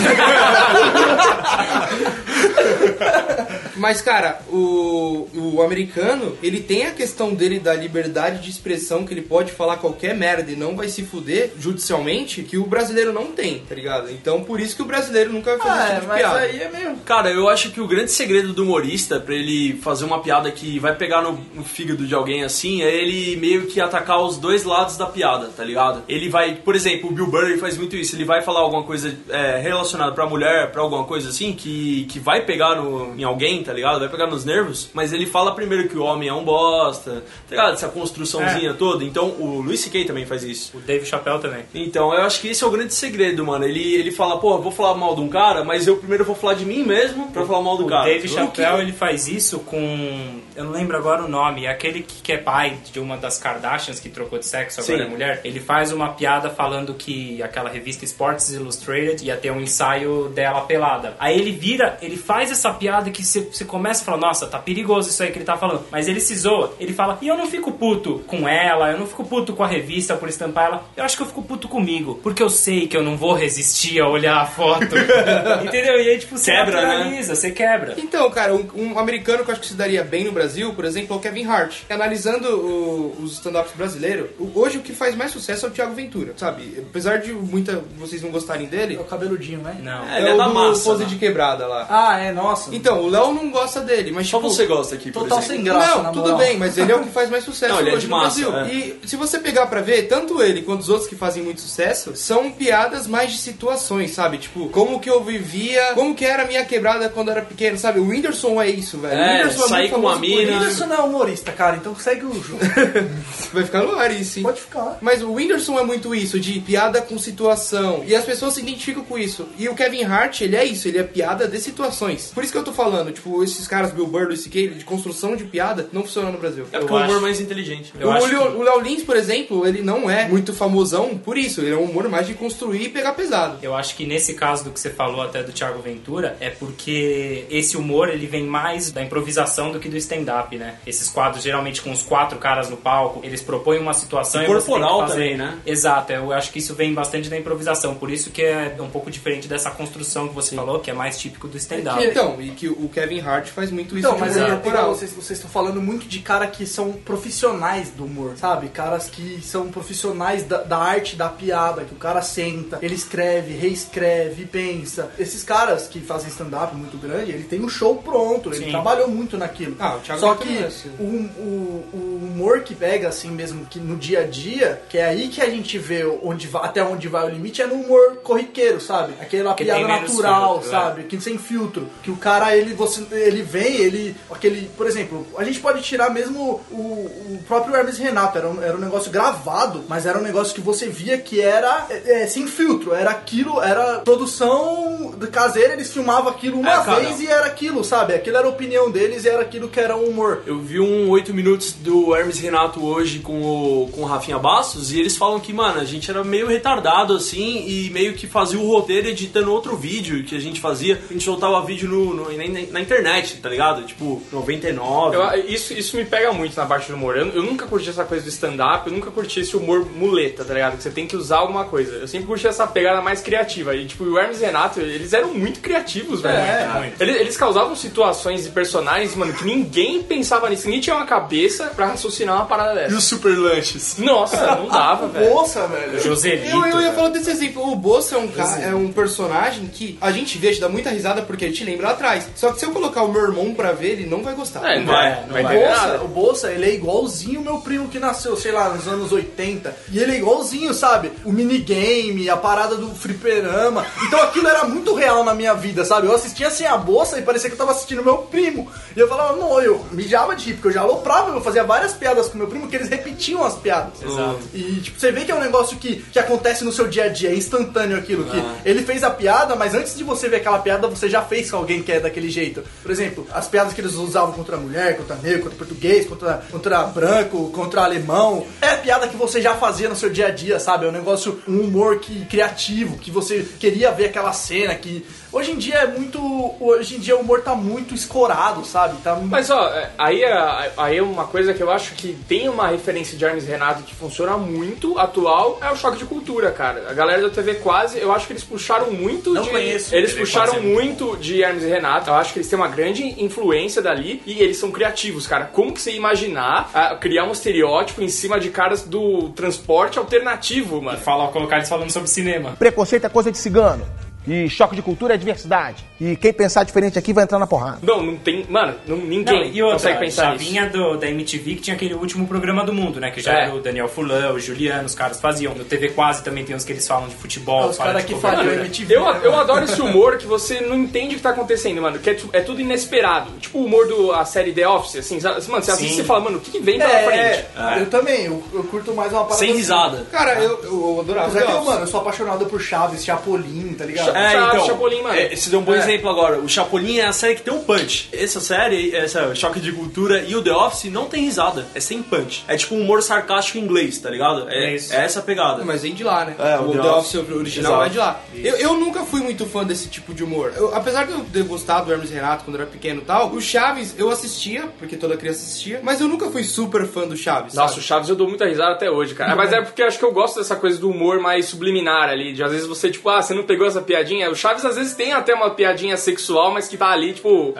Mas, cara, o, o americano, ele tem a questão dele da liberdade de expressão, que ele pode falar qualquer merda e não vai se fuder judicialmente, que o brasileiro não tem, tá ligado? Então, por isso que o brasileiro nunca vai fazer Ah, é, tipo de mas piada. aí é meio. Cara, eu acho que o grande segredo do humorista, pra ele fazer uma piada que vai pegar no, no fígado de alguém assim, é ele meio que atacar os dois lados da piada, tá ligado? Ele vai, por exemplo, o Bill Burr ele faz muito isso, ele vai falar alguma coisa é, relacionada pra mulher, pra alguma coisa assim, que, que vai pegar no, em alguém, tá ligado? Vai pegar nos nervos, mas ele fala primeiro que o homem é um bosta, tá ligado? Essa construçãozinha toda. Então, o Luis C.K. também faz isso. O Dave Chappelle também. Então, eu acho que esse é o grande segredo, mano. Ele, ele fala, pô, vou falar mal de um cara, mas eu primeiro vou falar de mim mesmo pra falar mal do O cara. Dave O Chappelle, ele faz isso com... Eu não lembro agora o nome. É aquele que, que é pai de uma das Kardashians que trocou de sexo, agora Sim. é mulher. Ele faz uma piada falando que aquela revista Sports Illustrated ia ter um ensaio dela pelada. Aí ele vira, ele faz essa piada que você começa a falar, nossa, tá perigoso isso aí que ele tá falando. Mas ele se zoa. Ele fala, e eu não fico puto com ela, eu não fico puto com a revista por estampar ela. Eu acho que eu fico puto comigo. Porque eu sei que eu não vou resistir a olhar a foto. Entendeu? E aí, tipo, você Quebra, né? naturaliza, você quebra. Então, cara, um, um americano que eu acho que se daria bem no Brasil, por exemplo, é o Kevin Hart. Analisando o- os stand-ups brasileiros, o- hoje o que faz mais sucesso é o Thiago Ventura, sabe? Apesar de muita vocês não gostarem dele, É o cabeludinho, né? Não. É, ele é o da massa, Pose de Quebrada lá. Ah, é, nossa. Então, o Léo não gosta dele, mas Só tipo... você gosta aqui, por Total exemplo. sem graça, não, na tudo moral. bem, mas ele é o que faz mais sucesso Não, ele é hoje de no massa, Brasil. é. E se você pegar pra ver, tanto ele quanto os outros que fazem muito sucesso, são piadas mais de situações, sabe? Tipo, como que eu vivia, como que era a minha quebrada quando eu era pequeno, sabe? O Whindersson é isso, velho. É, o Whindersson sair muito com uma por mina. isso. Isso não é humorista, cara, então segue o jogo. Vai ficar no ar isso, hein? Pode ficar. Mas o Whindersson é muito isso, de piada com situação. E as pessoas se identificam com isso. E o Kevin Hart, ele é isso. Isso, ele é piada de situações. Por isso que eu tô falando, tipo, esses caras, Bill Burr, Luis C.K., de construção de piada, não funciona no Brasil. É porque o humor mais inteligente. O Léo- o Léo Lins, por exemplo, ele não é muito famosão por isso. Ele é um humor mais de construir e pegar pesado. Eu acho que nesse caso do que você falou até do Thiago Ventura, é porque esse humor ele vem mais da improvisação do que do stand-up, né? Esses quadros, geralmente com os quatro caras no palco, eles propõem uma situação E e, que corporal fazer. também, né? Exato, eu acho que isso vem bastante da improvisação, por isso que é um pouco diferente dessa construção que você falou, que é mais típico do stand-up. Então, e que o Kevin Hart faz muito isso Então, mas corporal. legal, vocês, vocês estão falando muito de cara que são profissionais do humor, sabe? Caras que são profissionais da, da arte, da piada, que o cara senta, ele escreve, reescreve, pensa. Esses caras que fazem stand-up muito grande, ele tem um show pronto, ele Sim. trabalhou muito naquilo. Ah, o Thiago Só que é assim. o, o, o humor que pega assim mesmo que no dia a dia, que é aí que a gente vê onde até onde vai o limite, é no humor corriqueiro, sabe? Aquela Que piada natural, sabe? que sem filtro. Que o cara, ele, você, ele vem, ele. Aquele. Por exemplo, a gente pode tirar mesmo o, o próprio Hermes Renato. Era um, era um negócio gravado, mas era um negócio que você via que era é, é, sem filtro. Era aquilo, era produção de caseira, eles filmavam aquilo uma É, vez e era aquilo, sabe? Aquilo era a opinião deles e era aquilo que era um humor. Eu vi um 8 minutos do Hermes Renato hoje com o, com o Rafinha Bastos e eles falam que, mano, a gente era meio retardado assim e meio que fazia o roteiro editando outro vídeo que a gente fazia. A gente soltava vídeo no, no- na, na internet, tá ligado? Tipo, 99. Eu- isso, isso me pega muito na parte do humor. Eu, eu nunca curti essa coisa do stand-up, eu nunca curti esse humor muleta, tá ligado? Que você tem que usar alguma coisa. Eu sempre curti essa pegada mais criativa. E, tipo, o Hermes e Renato, eles eram muito criativos, velho. É, muito. Eles, eles causavam situações e personagens, mano, que ninguém pensava nisso. Ninguém tinha uma cabeça pra raciocinar uma parada dessa. E os super lanches? Nossa, não dava, velho. Nossa, velho. Joselito. Eu, eu ia falar desse exemplo. O Bossa é um, cara, é um personagem que a gente gente dá muita risada porque ele te lembra lá atrás. Só que se eu colocar o meu irmão pra ver, ele não vai gostar. É, Não não vai, não vai O entender Bolsa, o Bolsa, ele é igualzinho o meu primo que nasceu, sei lá, nos anos 80. E ele é igualzinho, sabe? O minigame, a parada do fliperama. Então aquilo era muito real na minha vida, sabe? Eu assistia assim a bolsa e parecia que eu tava assistindo meu primo. E eu falava, não, eu mijava de rir, porque eu já aloprava, eu fazia várias piadas com meu primo que eles repetiam as piadas. Exato. E tipo, você vê que é um negócio que, que acontece no seu dia a dia, é instantâneo aquilo. Que ele fez a piada, mas antes de você ver aquela piada, você já fez com alguém que é daquele jeito. Por exemplo, as piadas que eles usavam contra a mulher, contra negro, contra português, contra, contra branco, contra alemão. É piada que você já fazia no seu dia a dia, sabe? É um negócio, um humor que, criativo, que você queria ver aquela cena, que. Hoje em dia é muito. Hoje em dia o humor tá muito escorado, sabe? Tá Mas ó, é, aí é, aí é uma coisa que eu acho que tem uma referência de Hermes e Renato que funciona muito atual, é o choque de cultura, cara. A galera da TV quase, eu acho que eles puxaram muito Não de. conheço. Eles puxaram muito de Hermes e Renato. Eu acho que eles têm uma grande influência dali e eles são criativos, cara. Como que você ia imaginar ah, criar um estereótipo em cima de caras do transporte alternativo, mano? Fala, colocar eles falando sobre cinema. Preconceito é coisa de cigano. E choque de cultura é diversidade. E quem pensar diferente aqui vai entrar na porrada. Não, não tem. Mano, não- ninguém Não, e outra, consegue pensar já nisso. vinha do, da MTV que tinha aquele último programa do mundo, né? Que já É. era o Daniel Fulan, o Juliano, os caras faziam. No TV Quase também tem uns que eles falam de futebol. Os falam caras que coisa. MTV. Eu, né, eu mano? adoro esse humor que você não entende o que tá acontecendo, mano. Que é, é tudo inesperado. Tipo o humor da série The Office, assim. Mano, você assiste Sim. e você fala, mano, o que, que vem pela É, frente? eu também, eu, eu curto mais uma parada Sem assim. risada. Cara, eu, eu adorava. Apesar que The eu, Office. mano, eu sou apaixonado por Chaves, Chapolin, tá ligado? Cha- É, então, Chapolin, mano. é, você deu um bom É. exemplo agora. O Chapolin é a série que tem um punch. Essa série, essa Choque de Cultura e o The Office não tem risada. É sem punch. É tipo um humor sarcástico em inglês, tá ligado? É, É isso. é essa pegada. Mas vem de lá, né? É, o o The, The Office Office original Exato. vai de lá. Eu, eu nunca fui muito fã desse tipo de humor. Eu- apesar de eu ter gostado do Hermes Renato quando eu era pequeno e tal, o Chaves eu assistia, porque toda criança assistia, mas eu nunca fui super fã do Chaves. Nossa, o sabe? Chaves eu dou muita risada até hoje, cara. Mas é porque eu acho que eu gosto dessa coisa do humor mais subliminar ali. De às vezes você, tipo, ah, você não pegou essa piadinha. O Chaves às vezes tem até uma piadinha sexual, mas que tá ali, tipo,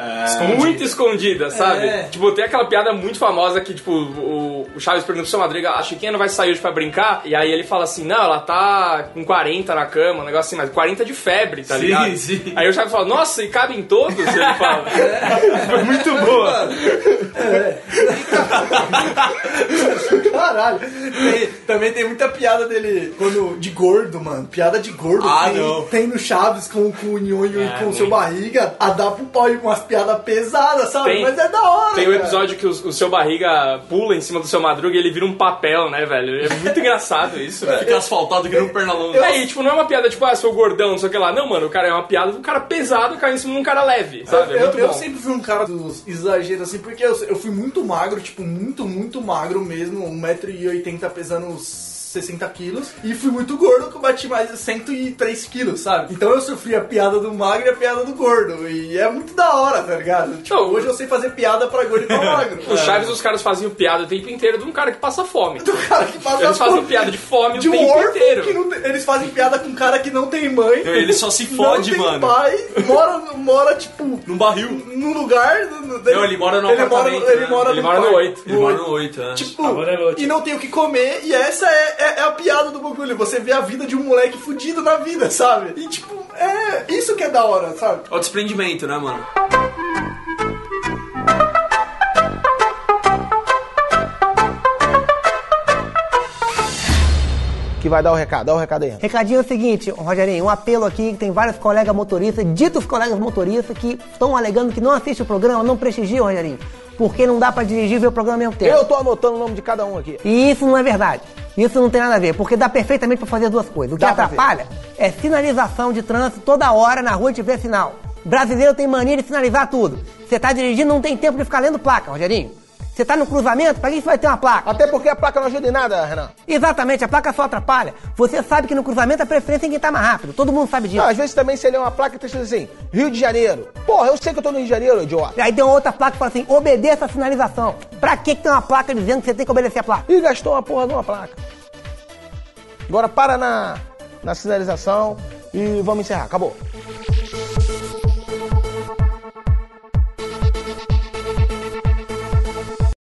muito escondida, sabe? É. Tipo, tem aquela piada muito famosa que, tipo, o, o Chaves pergunta pro seu Madriga, a Chiquinha não vai sair hoje pra brincar? E aí ele fala assim, não, ela tá com 40 na cama, um negócio assim, mas 40 de febre, tá Sim, ligado? sim. Aí o Chaves fala, nossa, e cabem todos? Ele fala. Foi muito boa. Cara, caralho. Tem- também tem muita piada dele quando, de gordo, mano. Piada de gordo. Ah, tem, não. tem no Chaves com, com o Nhonho É, e com o seu barriga. A dar pro pau com umas piadas pesadas, sabe? Tem- Mas é da hora. Tem um cara. episódio que o, o seu barriga pula em cima do seu madruga e ele vira um papel, né, velho? É muito engraçado isso, velho. Fica asfaltado que nem um perna longa. É, e, tipo, não é uma piada tipo, ah, sou gordão, não sei o que lá. Não, mano, o cara é uma piada do cara pesado caindo em cima de um cara leve, sabe? É eu, muito eu bom. sempre fui um cara dos exageros, assim, porque eu, eu fui muito magro, tipo, muito, muito magro mesmo, 1,80m pesando 60 quilos, e fui muito gordo que eu bati mais de 103 quilos, sabe? Então eu sofri a piada do magro e a piada do gordo, e é muito da hora, tá ligado? Tipo, hoje eu sei fazer piada pra gordo e pra magro. O Chaves, os caras faziam piada o tempo inteiro de um cara que passa fome. Do cara que passa Eles fazem fome. piada de fome de o um tempo órfão inteiro. que não tem- eles fazem piada com um cara que não tem mãe. Ele só se não fode, tem mano. pai, mora, mora tipo, Num barril. num lugar. no- no- Não, ele mora no ele mora, apartamento, ele né? mora Ele no mora no quarto, oito. Ele mora no 8, né? Tipo, é e não tem o que comer, e essa é, é- é a piada do bagulho. Você vê a vida de um moleque fudido na vida, sabe? E tipo, é isso que é da hora, sabe? Olha o desprendimento, né, mano? Que vai dar o recado, dá o recado aí. Recadinho é o seguinte, Rogerinho, um apelo aqui, que tem vários colegas motoristas, ditos colegas motoristas, que estão alegando que não assistem o programa, não prestigiam, Rogerinho, porque não dá pra dirigir e ver o programa ao mesmo tempo. Eu tô anotando o nome de cada um aqui. E isso não é verdade. Isso não tem nada a ver, porque dá perfeitamente pra fazer duas coisas. O que Dá atrapalha é sinalização de trânsito toda hora na rua tiver sinal. Brasileiro tem mania de sinalizar tudo. Você tá dirigindo, não tem tempo de ficar lendo placa, Rogerinho. Você tá no cruzamento, pra que você vai ter uma placa? Até porque a placa não ajuda em nada, Renan. Exatamente, a placa só atrapalha. Você sabe que no cruzamento a preferência é quem tá mais rápido. Todo mundo sabe disso. Não, às vezes também você lê uma placa e tá escrito assim, Rio de Janeiro. Porra, eu sei que eu tô no Rio de Janeiro, idiota. Aí tem uma outra placa que fala assim, obedeça a sinalização. Pra que, que tem uma placa dizendo que você tem que obedecer a placa? E gastou uma porra de uma placa. Agora para na, na sinalização e vamos encerrar. Acabou.